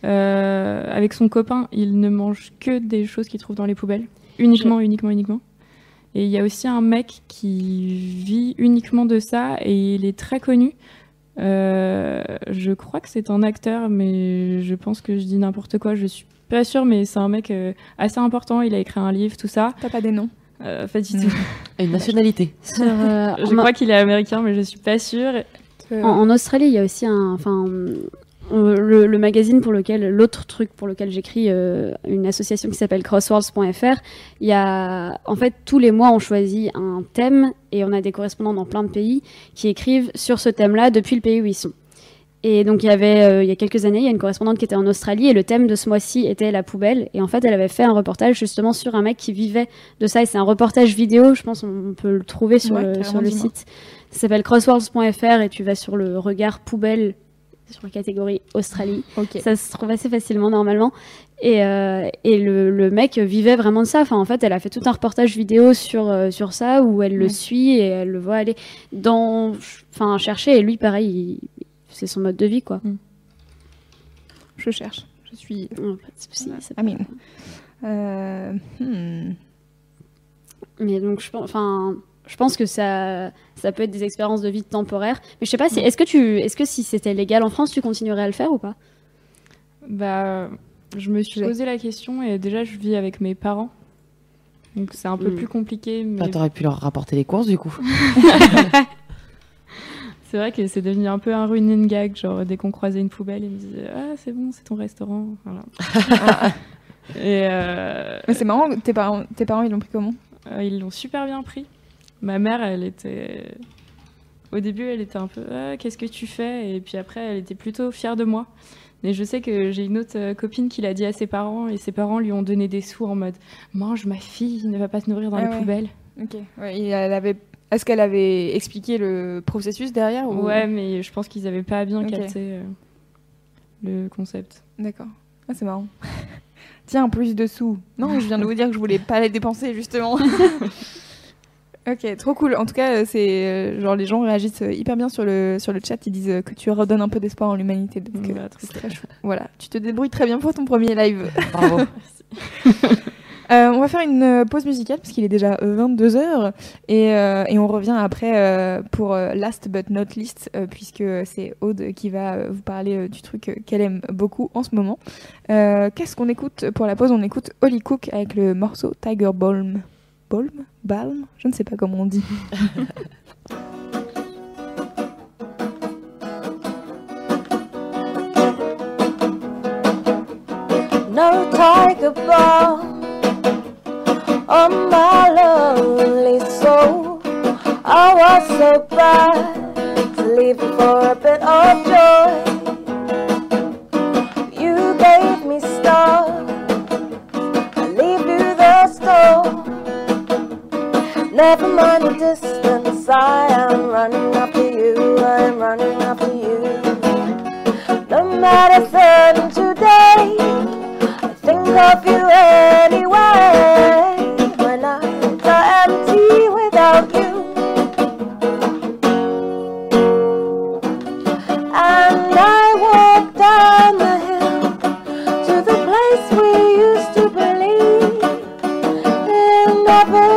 C: euh, avec son copain, il ne mange que des choses qu'il trouve dans les poubelles. Uniquement, uniquement, uniquement. Et il y a aussi un mec qui vit uniquement de ça et il est très connu. Euh, je crois que c'est un acteur, mais je pense que je dis n'importe quoi. Je suis pas sûre, mais c'est un mec euh, assez important. Il a écrit un livre, tout ça.
A: T'as pas des noms
C: Euh, pas du
A: Mm.
C: tout.
D: Et une nationalité.
B: Sur, euh,
C: Je crois qu'il est américain, mais je suis pas sûre.
B: En, en Australie, il y a aussi un, enfin, le, le magazine pour lequel, l'autre truc pour lequel j'écris, euh, une association qui s'appelle crossworlds.fr. Il y a, en fait, tous les mois, on choisit un thème et on a des correspondants dans plein de pays qui écrivent sur ce thème-là depuis le pays où ils sont. Et donc, il y avait, euh, il y a quelques années, il y a une correspondante qui était en Australie et le thème de ce mois-ci était la poubelle. Et en fait, elle avait fait un reportage justement sur un mec qui vivait de ça. Et c'est un reportage vidéo, je pense on peut le trouver sur
A: Ouais,
B: le, sur le site. Ça s'appelle crossworlds.fr et tu vas sur le regard poubelle sur la catégorie Australie. Ça se trouve assez facilement normalement. Et, euh, et le, le mec vivait vraiment de ça. Enfin, en fait, elle a fait tout un reportage vidéo sur, euh, sur ça où elle le suit et elle le voit aller dans, enfin, chercher. Et lui, pareil, il- c'est son mode de vie, quoi.
A: Je cherche. Je suis.
B: Ouais, pas de.
A: Euh, hmm.
B: Mais donc, je, pense- enfin, je pense que ça, ça peut être des expériences de vie temporaires. Mais je sais pas si, est-ce que tu, est-ce que si c'était légal en France, tu continuerais à le faire ou pas?
C: Bah, je me suis posé la question et déjà, je vis avec mes parents. Donc, c'est un peu
B: Mm.
C: plus compliqué. Mais
D: Bah, T'aurais pu leur rapporter les courses du coup.
C: c'est vrai que c'est devenu un peu un running gag. Genre, dès qu'on croisait une poubelle, ils me disaient Ah, c'est bon, c'est ton restaurant. Voilà. et euh,
A: Mais c'est marrant, tes parents, tes parents ils l'ont pris comment?
C: Euh, ils l'ont super bien pris. Ma mère, elle était. Au début, elle était un peu Ah, Qu'est-ce que tu fais? Et puis après, elle était plutôt fière de moi. Mais je sais que j'ai une autre euh, copine qui l'a dit à ses parents et ses parents lui ont donné des sous en mode Mange ma fille, ne va pas se nourrir dans
A: Ah
C: les
A: ouais.
C: poubelles.
A: Ok. Ouais, elle avait. Est-ce qu'elle avait expliqué le processus derrière ou...
C: Ouais, mais je pense qu'ils avaient pas bien
A: Ok.
C: capté euh, le concept.
A: D'accord. Ah, c'est marrant. Tiens, plus de sous. Non, je viens de vous dire que je voulais pas les dépenser justement. ok, trop cool. En tout cas, euh, c'est euh, genre les gens réagissent hyper bien sur le sur le chat. Ils disent que tu redonnes un peu d'espoir en l'humanité. Donc, euh,
C: Bah,
A: très chou. Voilà, tu te débrouilles très bien pour ton premier live.
D: Bravo.
A: Euh, on va faire une euh, pause musicale parce qu'il est déjà 22h et, euh, et on revient après pour Last but not least puisque c'est Aude qui va vous parler du truc qu'elle aime beaucoup en ce moment. Qu'est-ce qu'on écoute pour la pause? On écoute Holly Cook avec le morceau Tiger Balm. Balm? Balm? Je ne sais pas comment on dit.
G: no tiger balm on my lonely soul. I was so bad to leave for a bit of joy. You gave me stars, I leave you the store. Never mind the distance, I am running after you, I am running after you. No matter certain today, I think of you anyway. never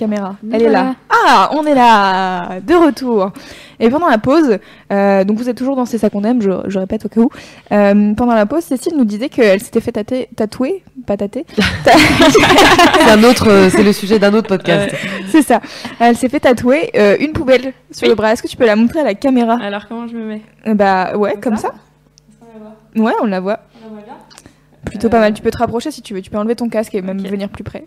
A: la caméra Elle est là. Ah, on est là De retour Et pendant la pause, euh, donc vous êtes toujours dans C'est ça qu'on aime, je, je répète au cas où. Euh, pendant la pause, Cécile nous disait qu'elle s'était fait tâter- tatouer, pas tâter,
D: C'est un autre, euh, c'est le sujet d'un autre podcast.
A: c'est ça. Elle s'est fait tatouer euh, une poubelle sur
C: Oui.
A: le bras. Est-ce que tu peux la montrer à la caméra
C: Alors comment je me mets?
A: Bah ouais, comme, ça. Ouais, on la voit. Plutôt pas mal. Tu peux te rapprocher si tu veux. Tu peux enlever ton casque et même venir plus près.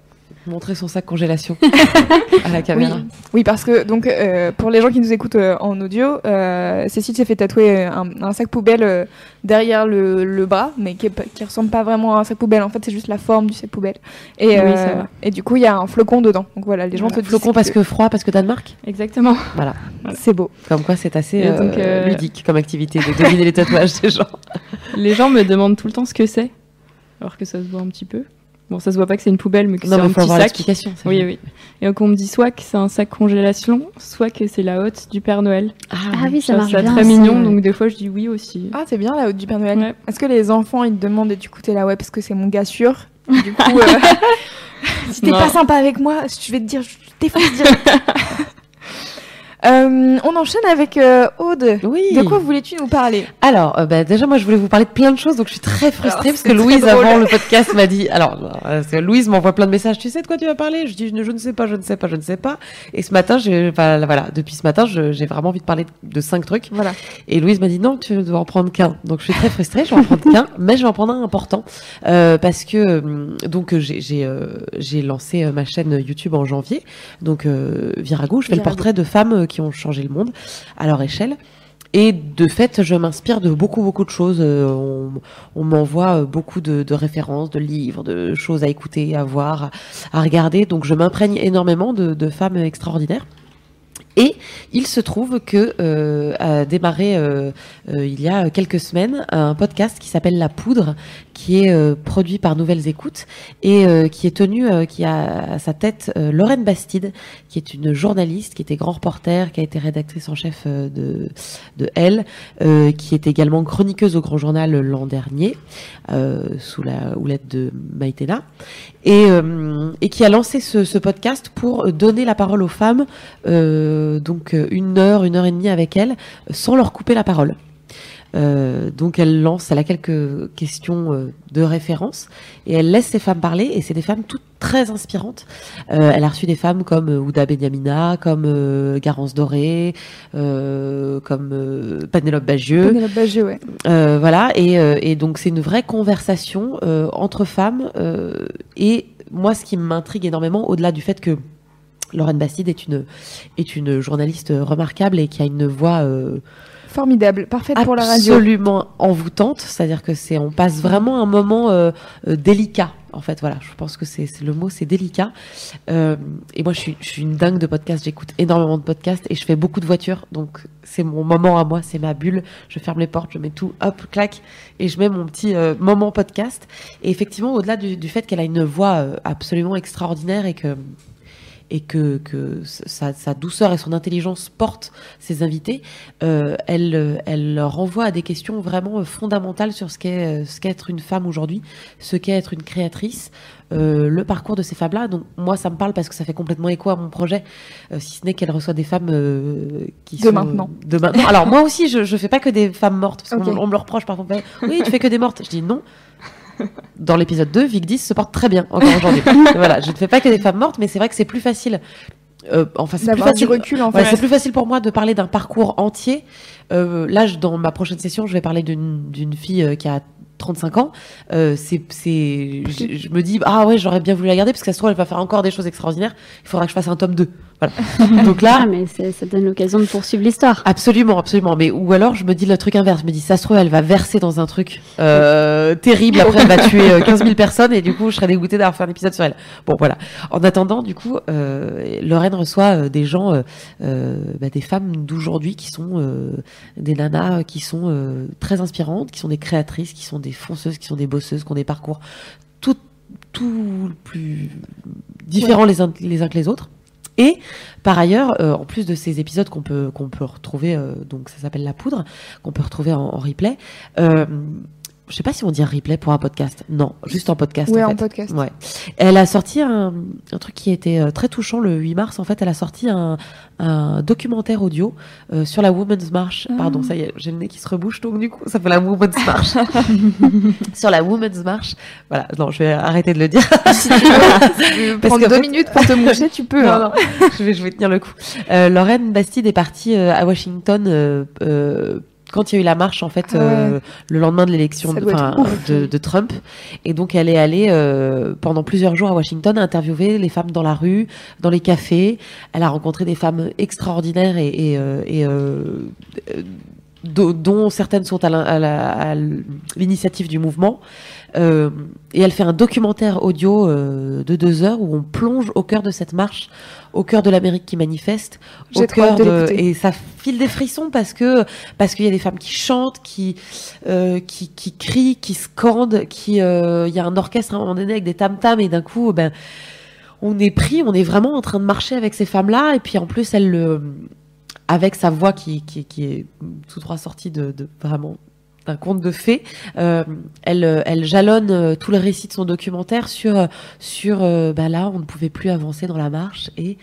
D: Montrer son sac congélation à la caméra.
A: Oui. Oui, parce que donc euh, pour les gens qui nous écoutent euh, en audio, euh, Cécile s'est fait tatouer un, un sac poubelle euh, derrière le, le bras, mais qui, est qui ressemble pas vraiment à un sac poubelle. En fait, c'est juste la forme du sac poubelle. Et,
C: Oui,
A: euh, du coup, il y a un flocon dedans. Donc voilà, les gens
C: Voilà.
A: se disent
D: Flocon parce que froid, parce que Danemark.
C: Exactement.
D: Voilà.
A: c'est beau.
D: Comme quoi, c'est assez euh,
C: donc, euh,
D: ludique comme activité de deviner les tatouages des gens.
C: Les gens me demandent tout le temps ce que c'est, alors que ça se voit un petit peu. Bon, ça se voit pas que c'est une poubelle, mais que c'est
D: Non, mais
C: un
D: faut
C: petit
D: avoir
C: sac. Oui, oui. Et donc on me dit soit que c'est un sac congélation, soit que c'est la hotte du Père Noël.
B: Ah oui, ça
C: Je trouve
B: marche bien.
C: très mignon, donc des fois je dis oui aussi.
A: Ah, c'est bien la haute du Père Noël.
C: Ouais.
A: Est-ce que les enfants ils te demandent et du coup t'es là ouais parce que c'est mon gars sûr? Du coup, euh, si t'es pas sympa avec moi, je vais te dire, je t'efface direct. Euh, on enchaîne avec euh, Aude.
D: Oui.
A: De quoi voulais-tu nous parler?
D: Alors, euh, bah, déjà, moi, je voulais vous parler de plein de choses, donc je suis très frustrée
A: Alors,
D: parce que Louise,
A: drôle.
D: avant le podcast, m'a dit. Alors, euh, c'est- Louise m'envoie plein de messages. Tu sais de quoi tu vas parler? Je dis, je ne je ne sais pas, je ne sais pas, je ne sais pas. Et ce matin, j'ai, enfin, voilà, depuis ce matin, j'ai vraiment envie de parler de cinq trucs.
A: Voilà.
D: Et Louise m'a dit non, tu dois en prendre qu'un. Donc je suis très frustrée, je vais en prendre qu'un, mais je vais en prendre un important euh, parce que donc j'ai j'ai euh, lancé ma chaîne YouTube en janvier. Donc euh, Virago, je fais le portrait de femmes qui ont changé le monde à leur échelle. Et de fait, je m'inspire de beaucoup, beaucoup de choses. Euh, on m'envoie euh, beaucoup de, références, de livres, de choses à écouter, à voir, à, regarder. Donc, je m'imprègne énormément de femmes extraordinaires. Et il se trouve que euh, a démarré euh, euh, il y a quelques semaines un podcast qui s'appelle La Poudre, qui est euh, produit par Nouvelles Écoutes et euh, qui est tenu, euh, qui a à sa tête Lorraine Bastide, qui est une journaliste, qui était grand reporter, qui a été rédactrice en chef de de Elle, qui est également chroniqueuse au Grand Journal l'an dernier sous la houlette de Maïtena et, et qui a lancé ce, ce podcast pour donner la parole aux femmes, euh, donc euh, une heure, une heure et demie avec elles, sans leur couper la parole. Euh, donc elle lance, elle a quelques questions euh, de référence et elle laisse ces femmes parler et c'est des femmes toutes très inspirantes. Euh, elle a reçu des femmes comme euh, Ouda Benyamina, comme euh, Garance Doré, euh, comme euh, Pénélope Bagieux.
A: Pénélope Bagieux, ouais.
D: Euh, voilà, et, euh, et donc c'est une vraie conversation euh, entre femmes. euh, et moi, ce qui m'intrigue énormément, au-delà du fait que Lorraine Bastide est une, est une journaliste remarquable et qui a une voix euh,
A: Formidable, parfaite pour la radio.
D: absolument envoûtante, c'est-à-dire que c'est, on passe vraiment un moment euh, euh, délicat. En fait, voilà, je pense que c'est le mot, c'est délicat. Euh, et moi, je suis, je suis une dingue de podcasts. J'écoute énormément de podcasts et je fais beaucoup de voitures. Donc, c'est mon moment à moi, c'est ma bulle. Je ferme les portes, je mets tout, hop, clac, et je mets mon petit moment podcast. Et effectivement, au-delà du, du fait qu'elle a une voix absolument extraordinaire et que et que, que sa, sa douceur et son intelligence portent ses invités, euh, elle, elle leur renvoie à des questions vraiment euh, fondamentales sur ce qu'est euh, ce une femme aujourd'hui, ce qu'est être une créatrice, euh, le parcours de ces femmes-là. Donc moi, ça me parle parce que ça fait complètement écho à mon projet, euh, si ce n'est qu'elle reçoit des femmes euh, qui
A: De
D: sont
A: maintenant.
D: De maintenant. Alors moi aussi, je, je fais pas que des femmes mortes parce qu'on
A: Ok.
D: on me le reproche parfois. Oui, tu fais que des mortes. Je dis non. Dans l'épisode 2, Vic 10 se porte très bien encore aujourd'hui. voilà, je ne fais pas que des femmes mortes, mais c'est vrai que c'est plus facile. euh, enfin, c'est plus facile.
A: recul, en
D: Ouais,
A: fait.
D: c'est plus facile pour moi de parler d'un parcours entier. Euh, là, je- dans ma prochaine session, je vais parler d'une fille euh, qui a 35 ans. Euh, c'est, je, je me dis, ah ouais, j'aurais bien voulu la garder parce ça se trouve, elle va faire encore des choses extraordinaires. Il faudra que je fasse un tome 2. Voilà. Donc là,
B: Ah, mais ça donne l'occasion de poursuivre l'histoire.
D: Absolument, absolument. Mais ou alors je me dis le truc inverse. Je me dis ça se trouve elle va verser dans un truc euh, terrible. Après elle va tuer euh, 15 000 personnes et du coup je serais dégoûtée d'avoir fait un épisode sur elle. Bon voilà. En attendant du coup, euh, Lorraine reçoit euh, des gens, euh, euh, bah, des femmes d'aujourd'hui qui sont euh, des nanas qui sont euh, très inspirantes, qui sont des créatrices, qui sont des fonceuses, qui sont des bosseuses, qui ont des parcours tout tout plus différents les uns les uns que les autres. Et par ailleurs, euh, en plus de ces épisodes qu'on peut qu'on peut retrouver, euh, donc ça s'appelle la poudre, qu'on peut retrouver en, en replay. Euh, je sais pas si on dit replay pour un podcast. Non, juste en podcast.
A: Ouais,
D: en,
A: podcast.
D: Ouais. Elle a sorti un, un truc qui était euh, très touchant le 8 mars. En fait, elle a sorti un, un documentaire audio euh, sur la Women's March.
A: Ah.
D: Pardon, ça y est, j'ai le nez qui se rebouche, donc du coup, ça fait la Women's March. sur la Women's March. Voilà, non, je vais arrêter de le dire.
A: Si tu veux
D: Parce
A: prendre deux
D: fait-
A: minutes pour te moucher, tu peux.
D: Non,
A: hein.
D: non, je vais, je vais tenir le coup. Euh, Lorraine Bastide est partie euh, à Washington quand il y a eu la marche en fait
A: Ah
D: euh, le lendemain de l'élection de, Trump et donc elle est allée euh, pendant plusieurs jours à Washington interviewer les femmes dans la rue, dans les cafés. Elle a rencontré des femmes extraordinaires et, et, euh, et, dont certaines sont à l'initiative du mouvement. Euh, et elle fait un documentaire audio euh, de deux heures où on plonge au cœur de cette marche, au cœur de l'Amérique qui manifeste, au cœur
A: de
D: de et ça file des frissons parce que parce qu'il y a des femmes qui chantent, qui euh, qui, qui crient, qui scandent, qui il y a un orchestre à un moment donné avec des tam tams et d'un coup ben on est pris, on est vraiment en train de marcher avec ces femmes-là et puis en plus elle le avec sa voix qui, qui, qui est tout droit sortie de, de vraiment d'un conte de fées, euh, elle, euh, elle jalonne euh, tout le récit de son documentaire sur sur euh, bah là on ne pouvait plus avancer dans la marche et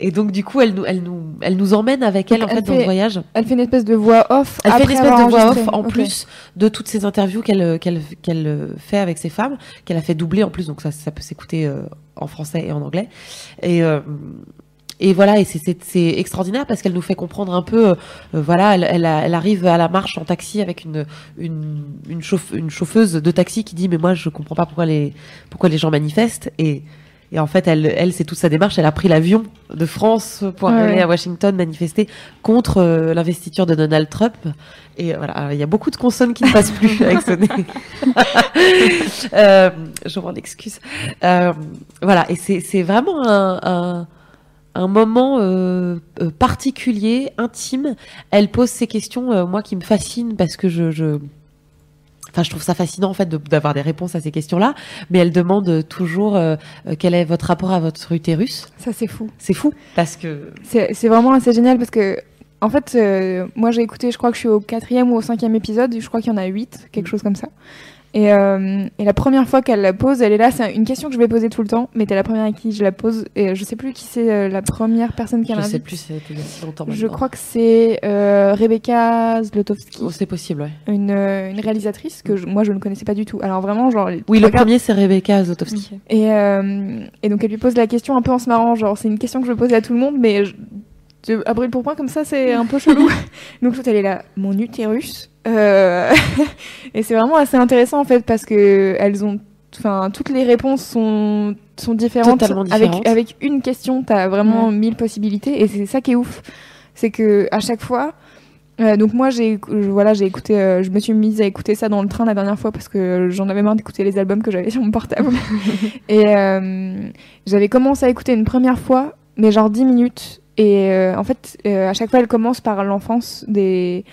D: et donc du coup elle nous elle nous elle nous emmène avec
A: Donc,
D: elle en
A: elle
D: fait dans le voyage.
A: Elle fait une espèce de voix off.
D: Elle fait une espèce de voix off en plus de toutes ces interviews qu'elle qu'elle qu'elle fait avec ces femmes, qu'elle a fait doubler en plus, donc ça, ça peut s'écouter en français et en anglais. Et et voilà, et c'est- c'est c'est extraordinaire parce qu'elle nous fait comprendre un peu, euh, euh, voilà, elle, elle, arrive à la marche en taxi avec une une une, chauffe- une chauffeuse de taxi qui dit mais moi je comprends pas pourquoi les pourquoi les gens manifestent et et en fait, elle, elle c'est toute sa démarche. Elle a pris l'avion de France pour aller
A: ouais.
D: à Washington manifester contre euh, l'investiture de Donald Trump. Et euh, voilà, il y a beaucoup de consonnes qui ne passent plus avec ce nez. euh, je m'en excuse. Euh, voilà, et c'est c'est vraiment un, un, un moment euh, euh, particulier, intime. Elle pose ces questions, euh, moi, qui me fascinent parce que je... je Enfin, je trouve ça fascinant en fait de- d'avoir des réponses à ces questions-là, mais elle demande toujours euh, quel est votre rapport à votre utérus.
A: Ça, c'est fou.
D: C'est fou parce que
A: C'est vraiment assez génial parce que, en fait, moi j'ai écouté, je crois que je suis au quatrième ou au cinquième épisode, je crois qu'il y en a huit, quelque chose comme ça. Et, euh, et la première fois qu'elle la pose, elle est là. C'est une question que je vais poser tout le temps, mais t'es la première à qui je la pose. Et je sais plus qui c'est euh, la première personne qui
D: Je
A: a
D: sais plus, c'était il y a si longtemps.
A: Je
D: maintenant.
A: crois que c'est euh, Rebecca Zlotowski,
D: Oh, c'est possible, ouais.
A: une, une réalisatrice que je- moi je ne connaissais pas du tout. Alors vraiment, genre.
D: Oui, le premier, c'est Rebecca Zotowski.
A: Et, euh, et donc elle lui pose la question un peu en se marrant, genre c'est une question que je posais à tout le monde, mais je, je- à brûle pour point comme ça c'est un peu chelou. donc tout elle est là, mon utérus. Euh, et c'est vraiment assez intéressant en fait parce que elles ont, enfin toutes les réponses sont sont différentes. Avec
D: différentes.
A: avec une question, t'as vraiment mille possibilités et c'est ça qui est ouf, c'est que à chaque fois. euh, donc moi j'ai voilà j'ai écouté euh, je me suis mise à écouter ça dans le train la dernière fois parce que j'en avais marre d'écouter les albums que j'avais sur mon portable et euh, j'avais commencé à écouter une première fois, mais genre 10 minutes. Et en fait, à chaque fois, elle commence par l'enfance des,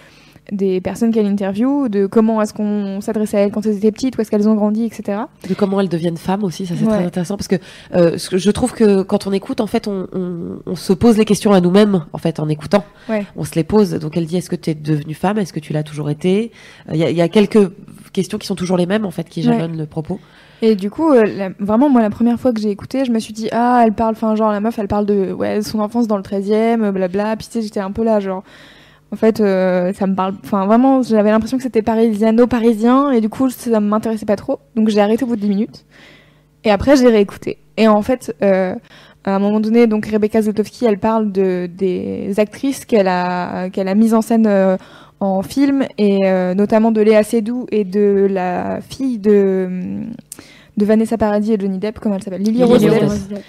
A: des personnes qu'elle interview, de comment est-ce qu'on s'adressait à elles quand elles étaient petites, où est-ce qu'elles ont grandi, etc.
D: De comment elles deviennent femmes aussi, ça c'est
A: Ouais.
D: très intéressant parce que, euh, que je trouve que quand on écoute, en fait, on, on, on se pose les questions à nous-mêmes, en fait, en écoutant.
A: Ouais.
D: On se les pose. Donc elle dit est-ce que tu es devenue femme? Est-ce que tu l'as toujours été? Il y, a- il y a quelques questions qui sont toujours les mêmes, en fait, qui
A: Ouais.
D: jalonnent le propos.
A: Et du coup, euh, la- vraiment, moi, la première fois que j'ai écouté, je me suis dit, ah, elle parle, enfin, genre, la meuf, elle parle de ouais, son enfance dans le 13e, euh, blabla. Puis, tu sais, j'étais un peu là, genre, en fait, euh, ça me parle, enfin, vraiment, j'avais l'impression que c'était parisiano-parisien, et du coup, ça m'intéressait pas trop. Donc, j'ai arrêté au bout de 10 minutes. Et après, j'ai réécouté. Et en fait, euh, à un moment donné, donc, Rebecca Zlotowski, elle parle de, des actrices qu'elle a, qu'elle a mises en scène euh, en film, et notamment de Léa Seydoux et de la fille de de Vanessa Paradis et Johnny Depp, comment elle s'appelle? Lily
D: Lily
A: Rose
D: Rose
A: Depp.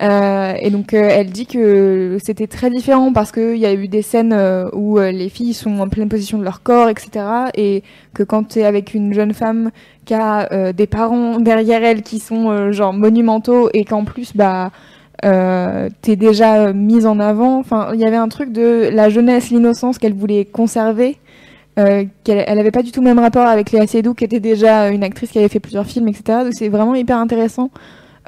A: Euh, et donc euh, elle dit que c'était très différent parce qu'il y a eu des scènes euh, où les filles sont en pleine position de leur corps, etc. Et que quand tu es avec une jeune femme qui a des parents derrière elle qui sont genre monumentaux et qu'en plus bah t'es déjà mise en avant. Enfin, il y avait un truc de la jeunesse, l'innocence qu'elle voulait conserver. Qu'elle elle avait pas du tout le même rapport avec Léa Seydoux qui était déjà une actrice qui avait fait plusieurs films etc donc c'est vraiment hyper intéressant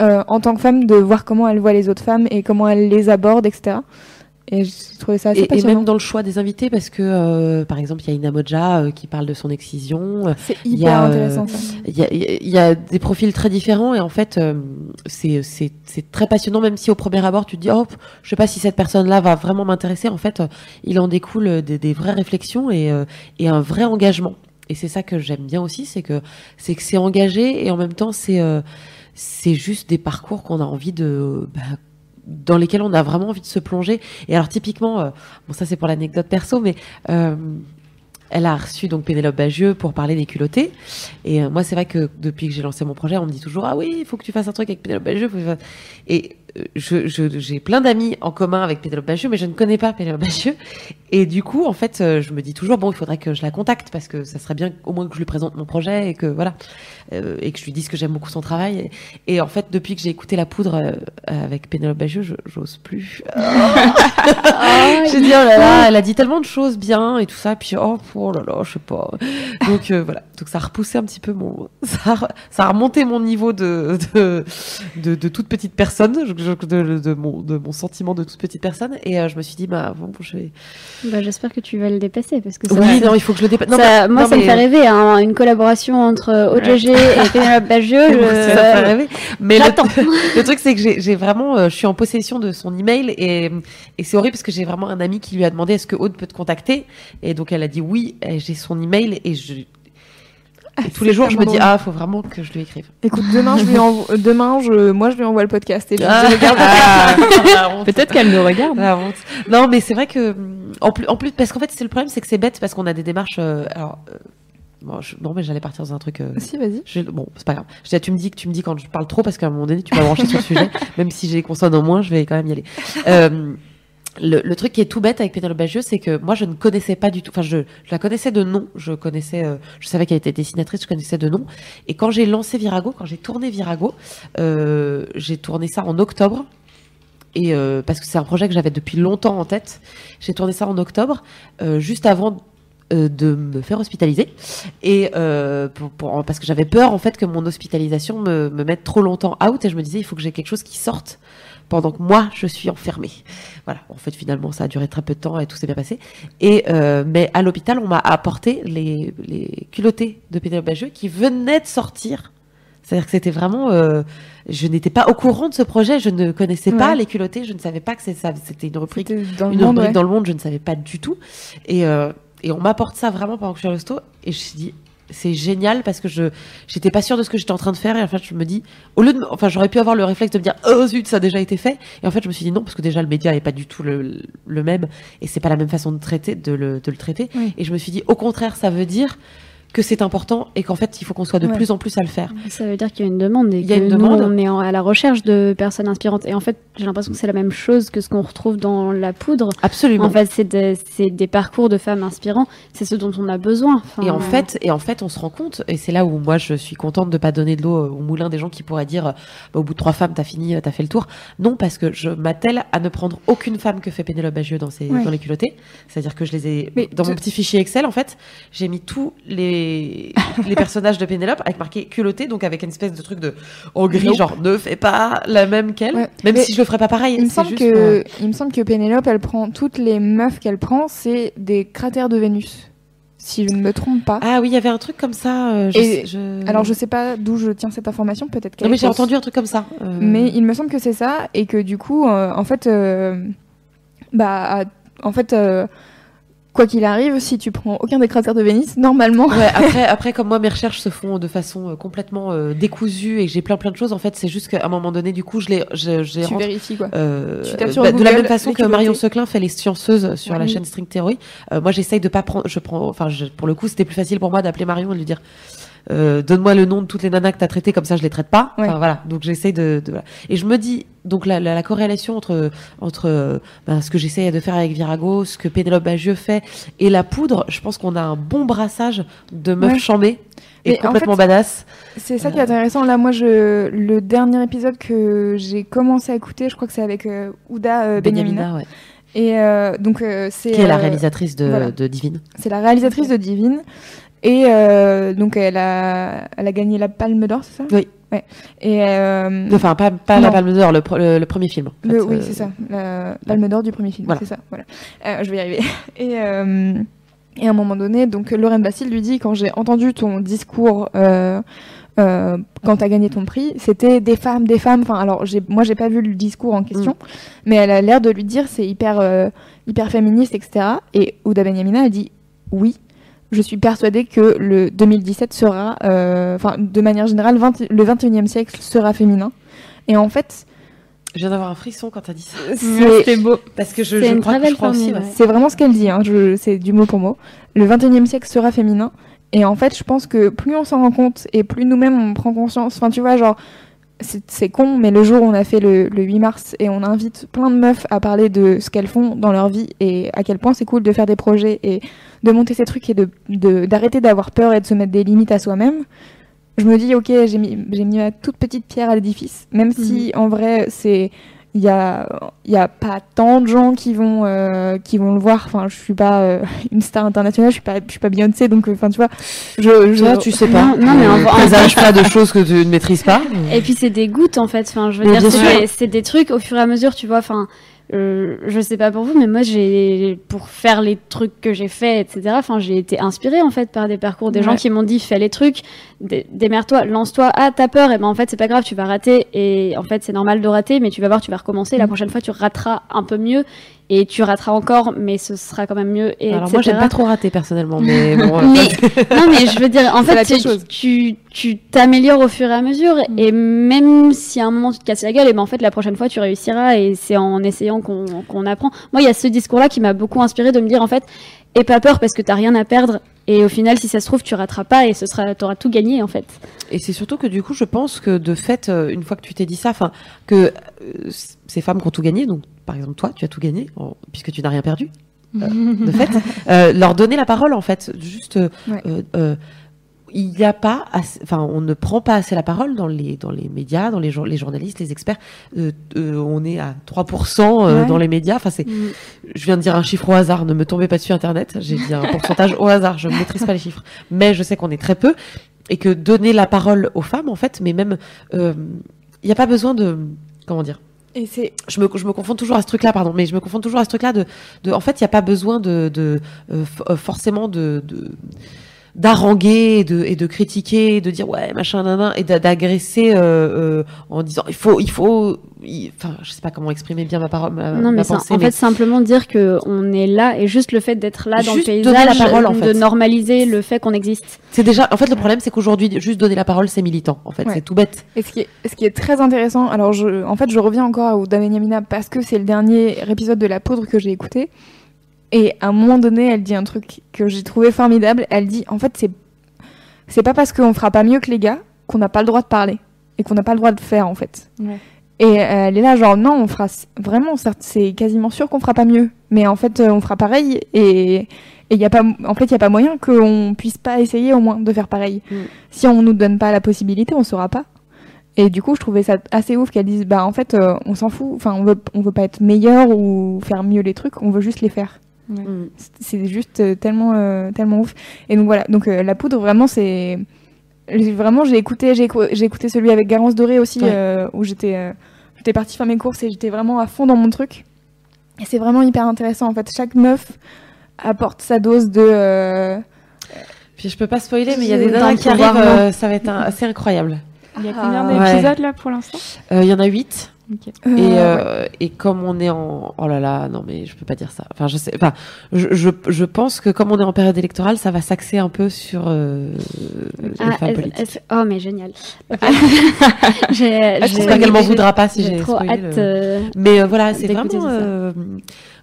A: euh, en tant que femme de voir comment elle voit les autres femmes et comment elle les aborde etc et j'ai trouvé ça assez
D: Et, et
A: passionnant
D: même dans le choix des invités, parce que, euh, par exemple, il y a Ina Moja euh, qui parle de son excision.
A: c'est hyper
D: a, euh,
A: intéressant.
D: Il y a, il y a des profils très différents et en fait, c'est très passionnant, même si au premier abord, tu te dis, oh, je sais pas si cette personne-là va vraiment m'intéresser. En fait, il en découle des, des vraies réflexions et, et un vrai engagement. Et c'est ça que j'aime bien aussi, c'est que c'est que c'est engagé et en même temps, c'est euh, c'est juste des parcours qu'on a envie de... bah, dans lesquels on a vraiment envie de se plonger. Et alors typiquement, euh, bon ça c'est pour l'anecdote perso, mais euh, elle a reçu donc Pénélope Bagieux pour parler des culottés. Et euh, moi, c'est vrai que depuis que j'ai lancé mon projet, on me dit toujours ah oui, il faut que tu fasses un truc avec Pénélope Bagieux. Euh, je je- j'ai plein d'amis en commun avec Pénélope Bagieux, mais je ne connais pas Pénélope Bagieux. Et du coup, en fait, euh, je me dis toujours bon, il faudrait que je la contacte parce que ça serait bien au moins que je lui présente mon projet et que voilà euh, et que je lui dise que j'aime beaucoup son travail. Et, et en fait, depuis que j'ai écouté la poudre euh, avec Pénélope Bagieux, je- j'ose plus. J'ai dit, oh là là, elle a dit tellement de choses bien et tout ça, puis oh, oh là là, je sais pas. Donc euh, voilà, donc ça a repoussé un petit peu mon. Ça a, ça a remonté mon niveau de, de, de, de toute petite personne, je- je- de, de, mon, de mon sentiment de toute petite personne. Et euh, je me suis dit, bah bon, je vais.
B: Bah, J'espère que tu vas le dépasser parce que ça,
D: Oui, non, il faut que je le dépasse. Non,
B: ça-
D: mais-
B: moi me fait rêver, hein, une collaboration entre OGG et Pénélope Bagieux.
D: Moi,
B: je-
D: ça me fait rêver. Mais le, truc, c'est que j'ai vraiment, euh, je suis en possession de son email et, et c'est horrible parce que j'ai vraiment un ami qui lui a demandé est-ce que Aude peut te contacter et donc elle a dit oui. et J'ai son email et je et tous les jours je me dis ah faut vraiment que je lui écrive.
A: écoute demain je lui envoie demain je moi je lui envoie le podcast et je
D: Ah,
A: je regarde
D: ah.
C: Peut-être qu'elle nous regarde.
D: La honte. Non, mais c'est vrai que en plus, en plus, parce qu'en fait, c'est le problème, c'est que c'est bête parce qu'on a des démarches. euh, alors, euh, bon, je- non, mais j'allais partir dans un truc. euh,
A: si vas-y
D: je- bon, c'est pas grave. Je dis, tu me dis que tu me dis quand je parle trop parce qu'à un moment donné, tu vas brancher sur le sujet. Même si j'ai les consonnes en moins, je vais quand même y aller. Le, truc qui est tout bête avec Pénélope Bagieux, c'est que moi, je ne connaissais pas du tout. Enfin, je, je la connaissais de nom. Je connaissais, euh, je savais qu'elle était dessinatrice. Je connaissais de nom. Et quand j'ai lancé Virago, quand j'ai tourné Virago, euh, j'ai tourné ça en octobre. Et euh, parce que c'est un projet que j'avais depuis longtemps en tête. J'ai tourné ça en octobre, juste avant de me faire hospitaliser et parce que j'avais peur en fait que mon hospitalisation me, me mette trop longtemps out et je me disais il faut que j'ai quelque chose qui sorte pendant que moi je suis enfermée. Voilà, en fait finalement ça a duré très peu de temps et tout s'est bien passé. Et euh, mais à l'hôpital on m'a apporté les, les culottés de Pénélope Bagieux qui venaient de sortir. C'est-à-dire que c'était vraiment, euh, je n'étais pas au courant de ce projet, je ne connaissais pas les culottés, je ne savais pas que c'était une rubrique
A: dans le
D: une
A: monde,
D: rubrique
A: ouais.
D: dans le monde, je ne savais pas du tout. Et, euh, et on m'apporte ça vraiment pendant que je suis à l'hosto. Et je me suis dit, c'est génial parce que je j'étais pas sûre de ce que j'étais en train de faire. Et en fait, je me dis, au lieu de. Enfin, j'aurais pu avoir le réflexe de me dire, oh zut, ça a déjà été fait. Et en fait, je me suis dit non, parce que déjà, le média n'est pas du tout le, le même. Et c'est pas la même façon de, traiter, de, le, de le traiter.
A: Oui.
D: Et je me suis dit, au contraire, ça veut dire que c'est important et qu'en fait, il faut qu'on soit de
A: Ouais.
D: plus en plus à le faire.
B: Ça veut dire qu'il y a une demande et
D: Il y a
B: que
D: une
B: nous,
D: demande.
B: on est en- à la recherche de personnes inspirantes. Et en fait, j'ai l'impression que c'est la même chose que ce qu'on retrouve dans la poudre.
D: Absolument.
B: En fait, c'est des, parcours de femmes inspirants. C'est ce dont on a besoin. Enfin,
D: Et en fait, et en fait, on se rend compte, et c'est là où moi je suis contente de pas donner de l'eau euh, au moulin des gens qui pourraient dire, euh, bah, au bout de trois femmes, t'as fini, euh, t'as fait le tour. Non, parce que je m'attelle à ne prendre aucune femme que fait Pénélope Bagieux dans ses,
A: Ouais.
D: dans les culottés. C'est-à-dire que je les ai
A: Mais
D: dans mon petit fichier Excel, en fait, j'ai mis tous les les personnages de Pénélope avec marqué culotté, donc avec une espèce de truc de en gris,
A: Nope.
D: genre ne fais pas la même qu'elle,
A: Ouais.
D: même
A: Mais
D: si je le ferais pas pareil.
A: Il me semble
D: juste
A: que, il me semble que Pénélope, elle prend toutes les meufs qu'elle prend, c'est des cratères de Vénus, si je ne me trompe pas.
D: Ah oui, il y avait un truc comme ça. euh, je
A: Et
D: sais- je-
A: Alors je sais pas d'où je tiens cette information, peut-être
D: non mais j'ai entendu un truc comme ça. euh,
A: Mais il me semble que c'est ça et que du coup, euh, en fait, euh, bah, en fait, quoi qu'il arrive, si tu prends aucun des cratères de Vénus, normalement,
D: Ouais, après, après, comme moi, mes recherches se font de façon euh, complètement euh, décousue et que j'ai plein plein de choses, en fait, c'est juste qu'à un moment donné, du coup, je les, je, je les
A: tu
D: rentre,
A: vérifies quoi.
D: euh,
A: tu
D: bah, de la même façon que Marion. Seclin fait les scienceuses sur la chaîne String Theory. Euh, moi, j'essaye de pas prendre, je prends, enfin, je- pour le coup, c'était plus facile pour moi d'appeler Marion et de lui dire. Euh, donne-moi le nom de toutes les nanas que t'as traitées comme ça je les traite pas
A: Ouais.
D: enfin voilà donc j'essaye de, de- voilà. et je me dis donc la, la, la corrélation entre entre euh, ben, ce que j'essaye de faire avec Virago ce que Pénélope Bagieux fait et la poudre je pense qu'on a un bon brassage de meufs
A: Ouais.
D: chambées et
A: Mais en
D: complètement
A: fait,
D: badass
A: C'est ça qui est intéressant. Là, moi, je, le dernier épisode que j'ai commencé à écouter, je crois que c'est avec euh, Ouda euh, Benyamina.
D: Ouais.
A: Et euh, donc, euh, c'est.
D: qui est la
A: euh,
D: réalisatrice de,
A: voilà.
D: de Divine.
A: C'est la réalisatrice de Divine. Et euh, donc, elle a, elle a gagné la Palme d'Or, c'est ça?
D: Oui.
A: Ouais. Et. euh,
D: Enfin, pas, pas la. Palme d'Or, le, pre- le, le premier film. en
A: le-
D: fait,
A: oui,
D: euh,
A: c'est ça. La Palme d'Or du premier film.
D: Voilà.
A: C'est ça. Voilà. Euh, je vais y arriver. Et. euh, et à un moment donné, donc Lorraine Bastille lui dit quand j'ai entendu ton discours euh, quand tu as gagné ton prix, c'était des femmes, des femmes. Enfin, alors moi j'ai pas vu le discours en question,
D: Mm.
A: mais elle a l'air de lui dire c'est hyper, hyper féministe, etc. Et Ouda Benyamina a dit oui. Je suis persuadée que le 2017 sera, euh, enfin, de manière générale, 20 le 21e siècle sera féminin. Et en fait,
D: Je viens d'avoir un frisson quand t'as dit ça.
A: c'est,
C: C'était beau.
D: Parce que je,
B: C'est
D: je
B: une
D: crois,
B: très
D: que- je crois aussi. ouais.
A: C'est vraiment ce qu'elle dit, hein, c'est du mot pour mot. Le 21e siècle sera féminin. Et en fait, je pense que plus on s'en rend compte et plus nous-mêmes on prend conscience, enfin tu vois, genre, c'est con, mais le jour où on a fait le, le 8 mars et on invite plein de meufs à parler de ce qu'elles font dans leur vie et à quel point c'est cool de faire des projets et de monter ces trucs et de de- d'arrêter d'avoir peur et de se mettre des limites à soi-même, je me dis, ok, j'ai mis, j'ai mis ma toute petite pierre à l'édifice, même si en vrai, c'est il y a il y a pas tant de gens qui vont euh, qui vont le voir enfin je suis pas euh, une star internationale je suis pas je suis pas Beyoncé donc enfin tu vois je, je
D: Toi, tu sais pas.
B: Non, non, mais en-
D: Euh,
B: en-
D: présage pas de choses que tu ne maîtrises pas.
B: Et puis c'est des gouttes en fait. Enfin, je veux
D: Mais
B: dire, des, c'est des trucs au fur et à mesure, tu vois. Enfin, euh, je sais pas pour vous, mais moi, j'ai pour faire les trucs que j'ai fait, etc. Enfin, j'ai été inspirée en fait par des parcours, des gens qui m'ont dit fais les trucs, dé- démerde-toi, lance-toi. Ah, t'as peur, et ben en fait c'est pas grave, tu vas rater. Et en fait c'est normal de rater, mais tu vas voir, tu vas recommencer. La
A: Mm.
B: prochaine fois, tu rateras un peu mieux. Et tu rateras encore, mais ce sera quand même mieux. Et
D: Alors moi, j'aime pas trop rater personnellement, mais bon.
B: Mais- non, mais je veux dire, en fait, tu- tu t'améliores au fur et à mesure, et même si à un moment tu te casses la gueule, et ben en fait la prochaine fois tu réussiras, et c'est en essayant qu'on qu'on apprend. Moi, il y a ce discours-là qui m'a beaucoup inspiré de me dire en fait, aie pas peur parce que t'as rien à perdre, et au final, si ça se trouve, tu rateras pas, et ce sera, t'auras tout gagné en fait.
D: Et c'est surtout que du coup, je pense que de fait, euh, une fois que tu t'es dit ça, enfin, que euh, ces femmes qui ont tout gagné, donc par exemple toi, tu as tout gagné en- puisque tu n'as rien perdu. euh, de fait, euh, leur donner la parole en fait, juste, euh,
A: Ouais.
D: il n'y a pas, assez- enfin, on ne prend pas assez la parole dans les dans les médias, dans les jour- les journalistes, les experts. On est à 3% euh,
A: Ouais.
D: dans les médias. Enfin, c'est,
B: Mm.
D: je viens de dire un chiffre au hasard. Ne me tombez pas dessus Internet. J'ai dit un pourcentage au hasard. Je ne maîtrise pas les chiffres, mais je sais qu'on est très peu et que donner la parole aux femmes, en fait, mais même, il n'y a pas besoin de, comment dire
A: Et c'est
D: je me, je me confonds toujours à ce truc-là, pardon, mais je me confonds toujours à ce truc-là de, de, en fait, il n'y a pas besoin de, de euh, euh, forcément de d'haranguer et de, et de critiquer, et de dire ouais machin nanan et d'a- d'agresser euh, euh, en disant il faut, il faut, il- enfin je sais pas comment exprimer bien ma parole, ma,
B: Non,
D: ma
B: mais c'est-
D: pensée,
B: en
D: mais
B: fait, simplement dire que on est là et juste le fait d'être là dans le
D: Juste donner
B: paysage,
D: la parole, en
B: de normaliser le fait qu'on existe.
D: c'est déjà, en fait le problème c'est qu'aujourd'hui juste donner la parole c'est militant, en fait
A: Ouais.
D: c'est tout bête.
A: Et ce qui est, ce qui est très intéressant, alors je, en fait, je reviens encore au Damien Yamina parce que c'est le dernier épisode de La Poudre que j'ai écouté. Et à un moment donné, elle dit un truc que j'ai trouvé formidable. Elle dit, en fait, c'est, c'est pas parce qu'on fera pas mieux que les gars qu'on n'a pas le droit de parler et qu'on n'a pas le droit de faire, en fait.
C: Ouais.
A: Et euh, elle est là, genre, non, on fera, vraiment, certes, c'est quasiment sûr qu'on fera pas mieux. Mais en fait, euh, on fera pareil et, et il y a pas, en fait, il y a pas moyen qu'on puisse pas essayer au moins de faire pareil.
B: Mm.
A: Si on nous donne pas la possibilité, on saura pas. Et du coup, je trouvais ça assez ouf qu'elle dise, bah en fait, euh, on s'en fout. Enfin, on veut, on veut pas être meilleur ou faire mieux les trucs, on veut juste les faire.
D: Mm.
A: C'est- juste euh, tellement, euh, tellement ouf. Et donc voilà. Donc euh, la poudre, vraiment, c'est vraiment j'ai écouté, j'ai écou- j'ai écouté celui avec Garance Doré aussi,
D: Ouais.
A: euh, où j'étais, euh, j'étais partie faire mes courses et j'étais vraiment à fond dans mon truc. Et c'est vraiment hyper intéressant en fait. Chaque meuf apporte sa dose de. euh,
D: Puis je peux pas spoiler, mais il y a des nanas qui arrivent, euh, ça va être un- assez incroyable.
C: Il y a
A: Ah.
C: combien
D: Ouais.
C: d'épisodes là pour l'instant?
D: Euh, Il y en a 8 Et,
A: euh, ouais.
D: euh, et comme on est en oh là là non mais je peux pas dire ça enfin je sais enfin je, je, je pense que comme on est en période électorale ça va s'axer un peu sur euh, les
B: Ah,
D: femmes politiques
B: oh, mais génial.
D: J'espère qu'elle m'en voudra pas si
B: j'ai trop
D: spoilé
B: hâte.
D: le-
B: euh,
D: mais euh, voilà c'est vraiment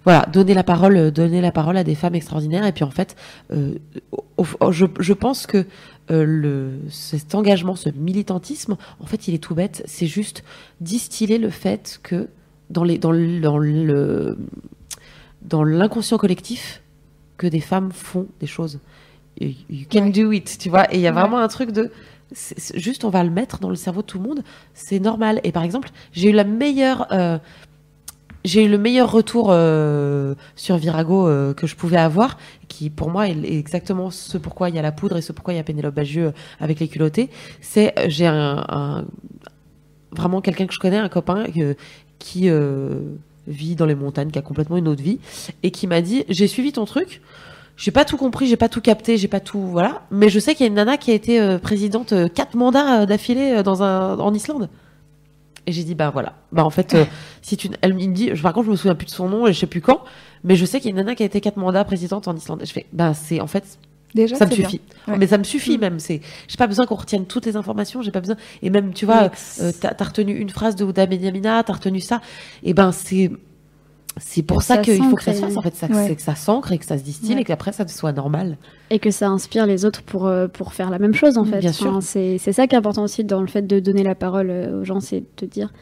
D: voilà donner la parole euh, donner la parole à des femmes extraordinaires. Et puis en fait euh, je, je pense que euh, le cet engagement ce militantisme en fait il est tout bête. C'est juste distiller le fait que dans les dans le dans le dans l'inconscient collectif que des femmes font des choses. You you can
A: Ouais.
D: do it tu vois. Et il y a
A: Ouais.
D: vraiment un truc de juste on va le mettre dans le cerveau de tout le monde. C'est normal. Et par exemple j'ai eu la meilleure euh, j'ai eu le meilleur retour euh, sur Virago euh, que je pouvais avoir, qui pour moi est exactement ce pourquoi il y a la poudre et ce pourquoi il y a Pénélope Bagieux euh, avec les culottés. C'est j'ai un, vraiment quelqu'un que je connais, un copain qui vit dans les montagnes, qui a complètement une autre vie, et qui m'a dit j'ai suivi ton truc. J'ai pas tout compris, j'ai pas tout capté, j'ai pas tout voilà, mais je sais qu'il y a une nana qui a été présidente quatre mandats d'affilée dans un en Islande. Et j'ai dit bah voilà, bah en fait euh, si tu elle me dit je- par contre je me souviens plus de son nom et je sais plus quand, mais je sais qu'il y a une nana qui a été quatre mandats présidente en Islande. Et je fais bah c'est en fait
A: Déjà,
D: ça me suffit.
A: Ouais.
D: Mais ça me suffit
A: Mm.
D: même. C'est, j'ai pas besoin qu'on retienne toutes les informations. J'ai pas besoin. Et même, tu vois, euh, t'as, t'as retenu une phrase de Ouda Benyamina, t'as retenu ça. Et ben c'est, c'est pour ça,
B: Ça
D: qu'il faut que ça
B: s'ancre
D: se fasse.
B: et-
D: En fait, ça,
A: Ouais.
D: c'est que ça s'ancre et que ça se distille
A: Ouais.
D: et qu'après ça soit normal.
B: et que ça inspire les autres pour, euh, pour faire la même chose en fait.
D: bien sûr.
B: c'est c'est ça qui est important aussi dans le fait de donner la parole euh, aux gens, c'est de te dire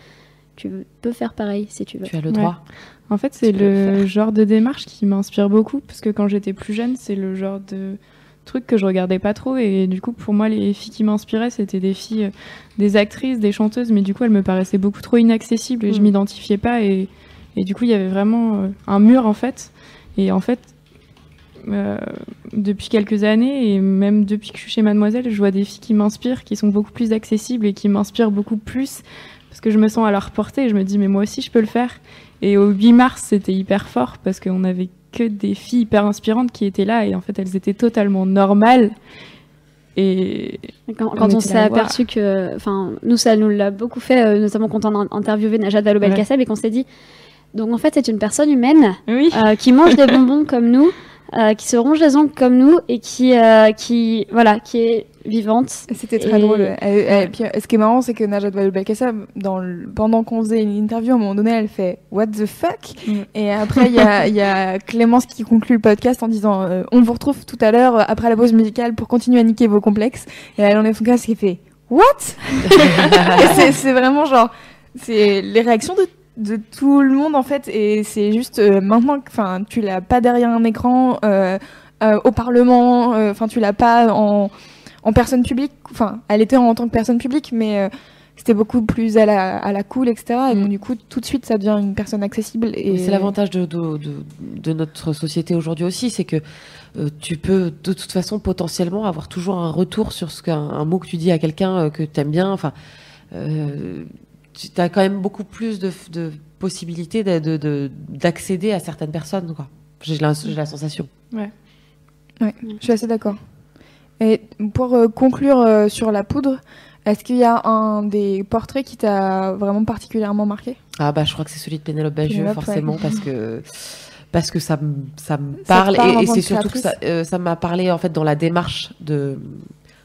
B: tu peux faire pareil si tu veux.
D: Tu as le
C: Ouais.
D: droit.
C: En fait, c'est
D: le
C: genre de démarche qui m'inspire beaucoup parce que quand j'étais plus jeune, c'est le genre de truc que je regardais pas trop et du coup pour moi les filles qui m'inspiraient c'était des filles euh, des actrices des chanteuses mais du coup elles me paraissaient beaucoup trop inaccessibles et je
D: Mm.
C: m'identifiais pas et, et du coup il y avait vraiment euh, un mur en fait. Et en fait euh, depuis quelques années et même depuis que je suis chez Mademoiselle je vois des filles qui m'inspirent qui sont beaucoup plus accessibles et qui m'inspirent beaucoup plus parce que je me sens à leur portée. Et je me dis mais moi aussi je peux le faire. Et au 8 mars, c'était hyper fort parce qu'on avait que des filles hyper inspirantes qui étaient là et en fait, elles étaient totalement normales. Et
B: Quand,
C: On
B: quand on
C: était
B: s'est aperçu que, enfin, nous ça nous l'a beaucoup fait, euh, notamment quand on a interviewé Najat Vallaud-Belkacem et qu'on s'est dit, donc en fait c'est une personne humaine
C: oui,
B: euh, qui mange des bonbons comme nous, euh, qui se ronge les ongles comme nous et qui, euh, qui, voilà, qui est vivante.
A: C'était très
B: Et-
A: drôle. Elle- puis, ce qui est marrant, c'est que Najat Vallaud-Belkacem, pendant qu'on faisait une interview, à un moment donné, elle fait What the fuck?
C: Mm.
A: Et après, il y a, il y a Clémence qui conclut le podcast en disant euh, On vous retrouve tout à l'heure après la pause musicale pour continuer à niquer vos complexes. Et elle enlève son casque et fait What? Et c'est- C'est vraiment genre. C'est les réactions de de tout le monde en fait et c'est juste euh, maintenant enfin tu l'as pas derrière un écran euh, euh, au parlement enfin tu l'as pas en en personne publique. Enfin, elle était en tant que personne publique, mais c'était beaucoup plus à la, à la cool, etc. Et donc,
D: Mm.
A: du coup, tout de suite, ça devient une personne accessible. Et
D: C'est l'avantage de, de, de, de notre société aujourd'hui aussi, c'est que tu peux de toute façon potentiellement avoir toujours un retour sur ce qu'un un mot que tu dis à quelqu'un que tu aimes bien. Enfin, euh, tu as quand même beaucoup plus de, de possibilités de- de- de- d'accéder à certaines personnes. quoi. J'ai la, sensation.
A: Ouais, je suis assez d'accord. Et pour euh, conclure euh, sur la poudre, est-ce qu'il y a un des portraits qui t'a vraiment particulièrement marqué?
D: Ah bah je crois que c'est celui de Pénélope Bagieux forcément
A: ouais.
D: parce que parce que ça me ça me parle et, c'est surtout que ça euh, ça m'a parlé en fait dans la démarche de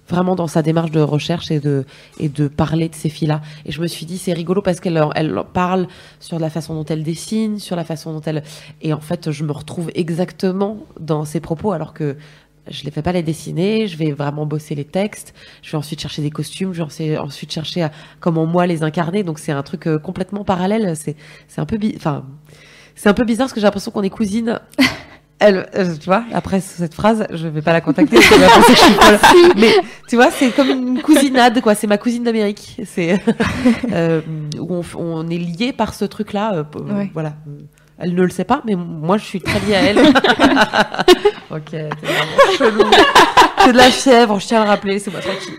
D: vraiment dans sa démarche de recherche et de et de parler de ces filles-là et je me suis dit c'est rigolo parce qu'elle elle parle sur la façon dont elle dessine sur la façon dont elle et en fait je me retrouve exactement dans ses propos alors que je les fais pas les dessiner, je vais vraiment bosser les textes, je vais ensuite chercher des costumes, je vais ensuite- chercher à, comment moi les incarner. Donc c'est un truc euh, complètement parallèle. C'est un peu enfin c'est un peu bizarre parce que j'ai l'impression qu'on est cousines. Elle, euh, tu vois, après cette phrase, je vais pas la contacter parce qu'elle va penser que je suis folle. Mais tu vois, c'est comme une cousinade, quoi. C'est ma cousine d'Amérique. C'est euh, où on, est lié par ce truc-là. euh,
A: Ouais.
D: Voilà. Elle ne le sait pas, mais moi je suis très liée à elle. ok, c'est vraiment chelou. C'est de la fièvre, je tiens à le rappeler, c'est moi tranquille.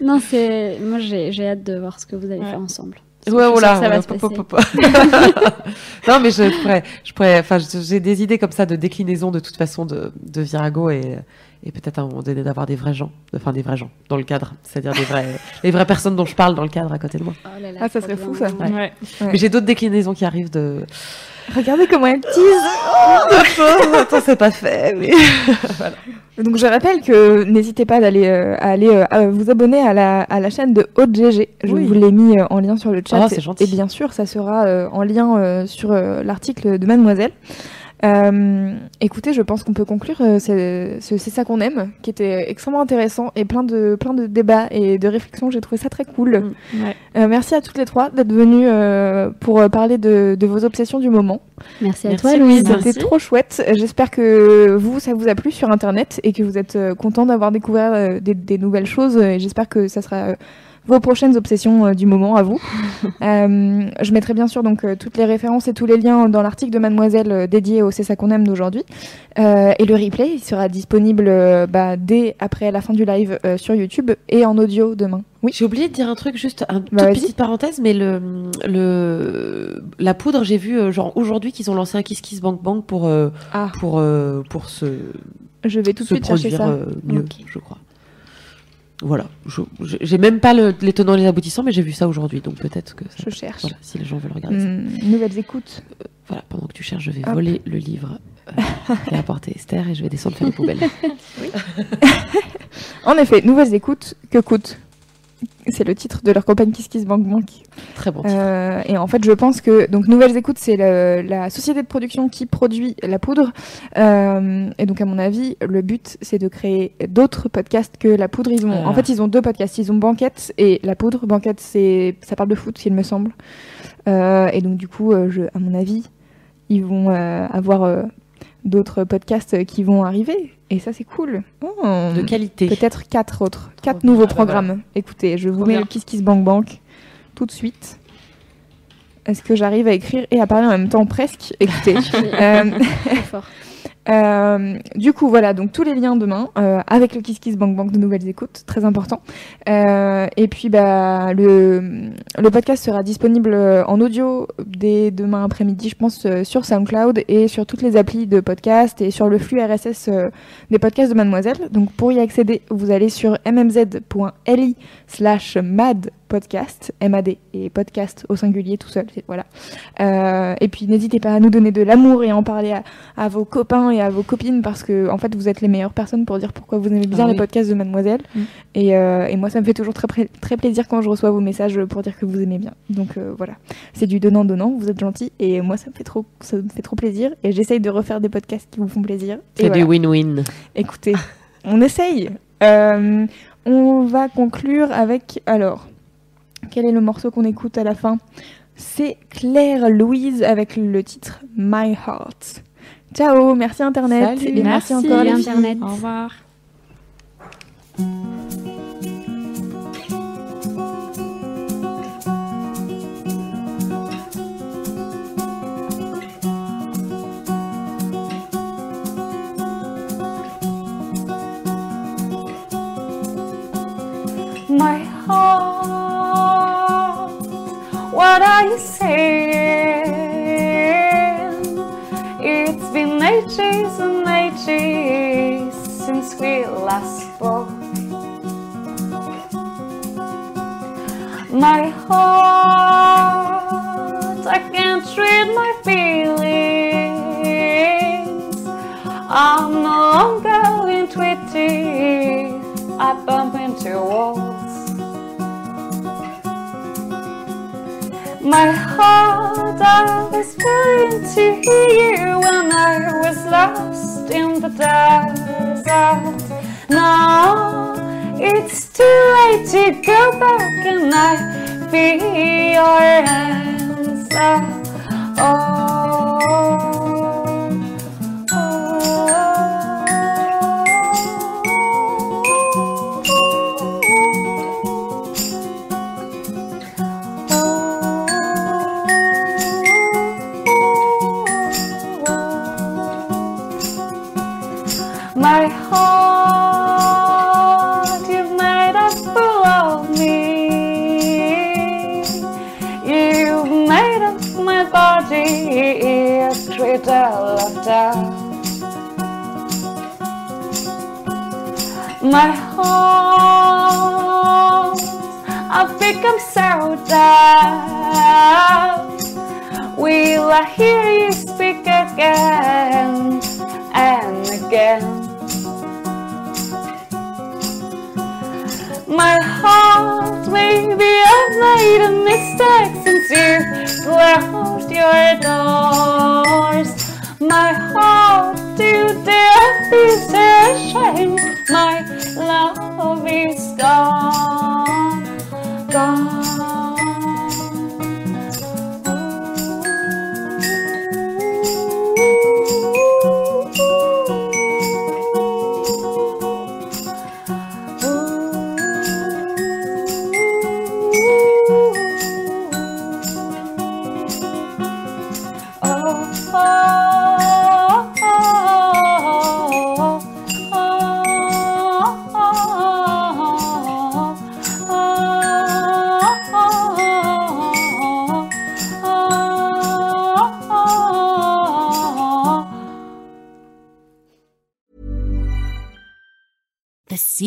B: Non, c'est. Moi, j'ai j'ai hâte de voir ce que vous allez
C: Ouais.
B: faire ensemble.
D: Ouais, voilà.
B: ça va se passer.
D: non, mais je pourrais, je pourrais, enfin, j'ai des idées comme ça de déclinaison de toute façon de, de Virago et, et peut-être à un moment donné d'avoir des vrais gens, enfin des vrais gens dans le cadre, c'est-à-dire des vrais, les vraies personnes dont je parle dans le cadre à côté de moi.
B: Oh là là,
A: Ah, ça serait fou, ça.
D: Ouais.
C: Ouais.
A: Ouais.
D: Mais j'ai d'autres déclinaisons qui arrivent de.
A: Regardez comment elle tease
D: Attends, c'est pas fait, mais.
A: Donc je rappelle que n'hésitez pas d'aller euh, à aller euh, vous abonner à la, à la chaîne de Haute GG. Je
D: Oui.
A: vous l'ai mis euh, en lien sur le chat.
D: Ah, c'est gentil.
A: Et bien sûr, ça sera en lien sur l'article de Mademoiselle. Euh, écoutez, je pense qu'on peut conclure. euh, c'est ça qu'on aime, qui était extrêmement intéressant et plein de plein de débats et de réflexions. J'ai trouvé ça très cool.
D: Mm.
C: Ouais.
A: Euh, merci à toutes les trois d'être venues euh, pour parler de, de vos obsessions du moment.
B: Merci à
D: Merci,
B: toi, Louise.
A: C'était trop chouette. J'espère que vous, ça vous a plu sur Internet et que vous êtes content d'avoir découvert euh, des, des nouvelles choses. Et j'espère que ça sera euh, vos prochaines obsessions euh, du moment à vous. Euh, je mettrai bien sûr donc euh, toutes les références et tous les liens dans l'article de Mademoiselle dédié au C'est ça qu'on aime d'aujourd'hui. Et le replay il sera disponible bah, dès après la fin du live sur YouTube et en audio demain. Oui.
D: J'ai oublié de dire un truc, juste une
A: Bah,
D: petite parenthèse, mais le, le, la poudre, j'ai vu genre aujourd'hui qu'ils ont lancé un Kiss Kiss Bank Bank pour, euh,
A: Ah,
D: pour, euh, pour se,
A: je vais tout de suite chercher ça.
D: euh, mieux, je crois. Voilà, j'ai même pas le- les tenants et les aboutissants, mais j'ai vu ça aujourd'hui, donc peut-être que ça-
A: Je cherche.
D: voilà, si les gens veulent regarder ça.
A: Hmm, nouvelles écoutes.
D: Voilà, pendant que tu cherches, je vais
A: Hop.
D: voler le livre euh, qu'a apporté Esther et je vais descendre faire les poubelles.
A: En effet, nouvelles écoutes que coûte? C'est le titre de leur campagne Kiss Kiss Bank Bank.
D: Très bon. titre.
A: Euh, et en fait, je pense que donc Nouvelles Écoutes, c'est la société de production qui produit la poudre. Euh, et donc, à mon avis, le but, c'est de créer d'autres podcasts que la poudre. Ils ont,
D: Ah.
A: En fait, ils ont deux podcasts. Ils ont Banquette et la poudre. Banquette, c'est ça parle de foot, il me semble. Euh, et donc, du coup, je, à mon avis, ils vont avoir d'autres podcasts qui vont arriver. Et ça, c'est cool. Oh.
D: de qualité.
A: Peut-être quatre autres, quatre
D: bien.
A: nouveaux
D: Ah bah
A: programmes. Écoutez, je vous
D: Trop
A: mets
D: bien.
A: le Kiss Kiss Bank Bank tout de suite. Est-ce que j'arrive à écrire et à parler en même temps presque? Écoutez. euh,
B: Trop fort.
A: euh, du coup, voilà, donc tous les liens demain euh, avec le Kiss Kiss Bank Bank de nouvelles écoutes, très important. Euh, et puis, bah, le, le podcast sera disponible en audio dès demain après-midi, je pense, sur SoundCloud et sur toutes les applis de podcast et sur le flux RSS des podcasts de Mademoiselle. Donc, pour y accéder, vous allez sur mmz.li slash mad podcast, MAD et podcast au singulier tout seul, voilà. Euh, et puis n'hésitez pas à nous donner de l'amour et à en parler à, à vos copains et à vos copines parce que en fait vous êtes les meilleures personnes pour dire pourquoi vous aimez bien
D: Ah
A: les
D: oui.
A: podcasts de Mademoiselle.
B: Mm.
A: Et, euh, et moi ça me fait toujours très, très plaisir quand je reçois vos messages pour dire que vous aimez bien. Donc euh, voilà, c'est du donnant donnant, vous êtes gentils et moi ça me fait trop ça me fait trop plaisir et j'essaye de refaire des podcasts qui vous font plaisir.
D: C'est
A: voilà.
D: du win-win.
A: Écoutez, on essaye. On va conclure avec. Alors, quel est le morceau qu'on écoute à la fin? C'est Claire Louise avec le titre My Heart. Ciao, merci Internet.
D: Salut.
A: et merci,
C: Merci,
A: encore les filles.
B: Internet.
C: Au revoir.
G: My heart, what are you saying? It's been ages and ages since we last spoke. My heart, I can't read my feelings. I'm no longer in twitty. I bump into walls. My heart, I was willing to hear when I was lost in the desert. Now it's too late to go back, and I feel your answer. Oh. My heart, I've become so down. Will I hear you speak again and again? My heart, maybe I've made a mistake since you closed your doors.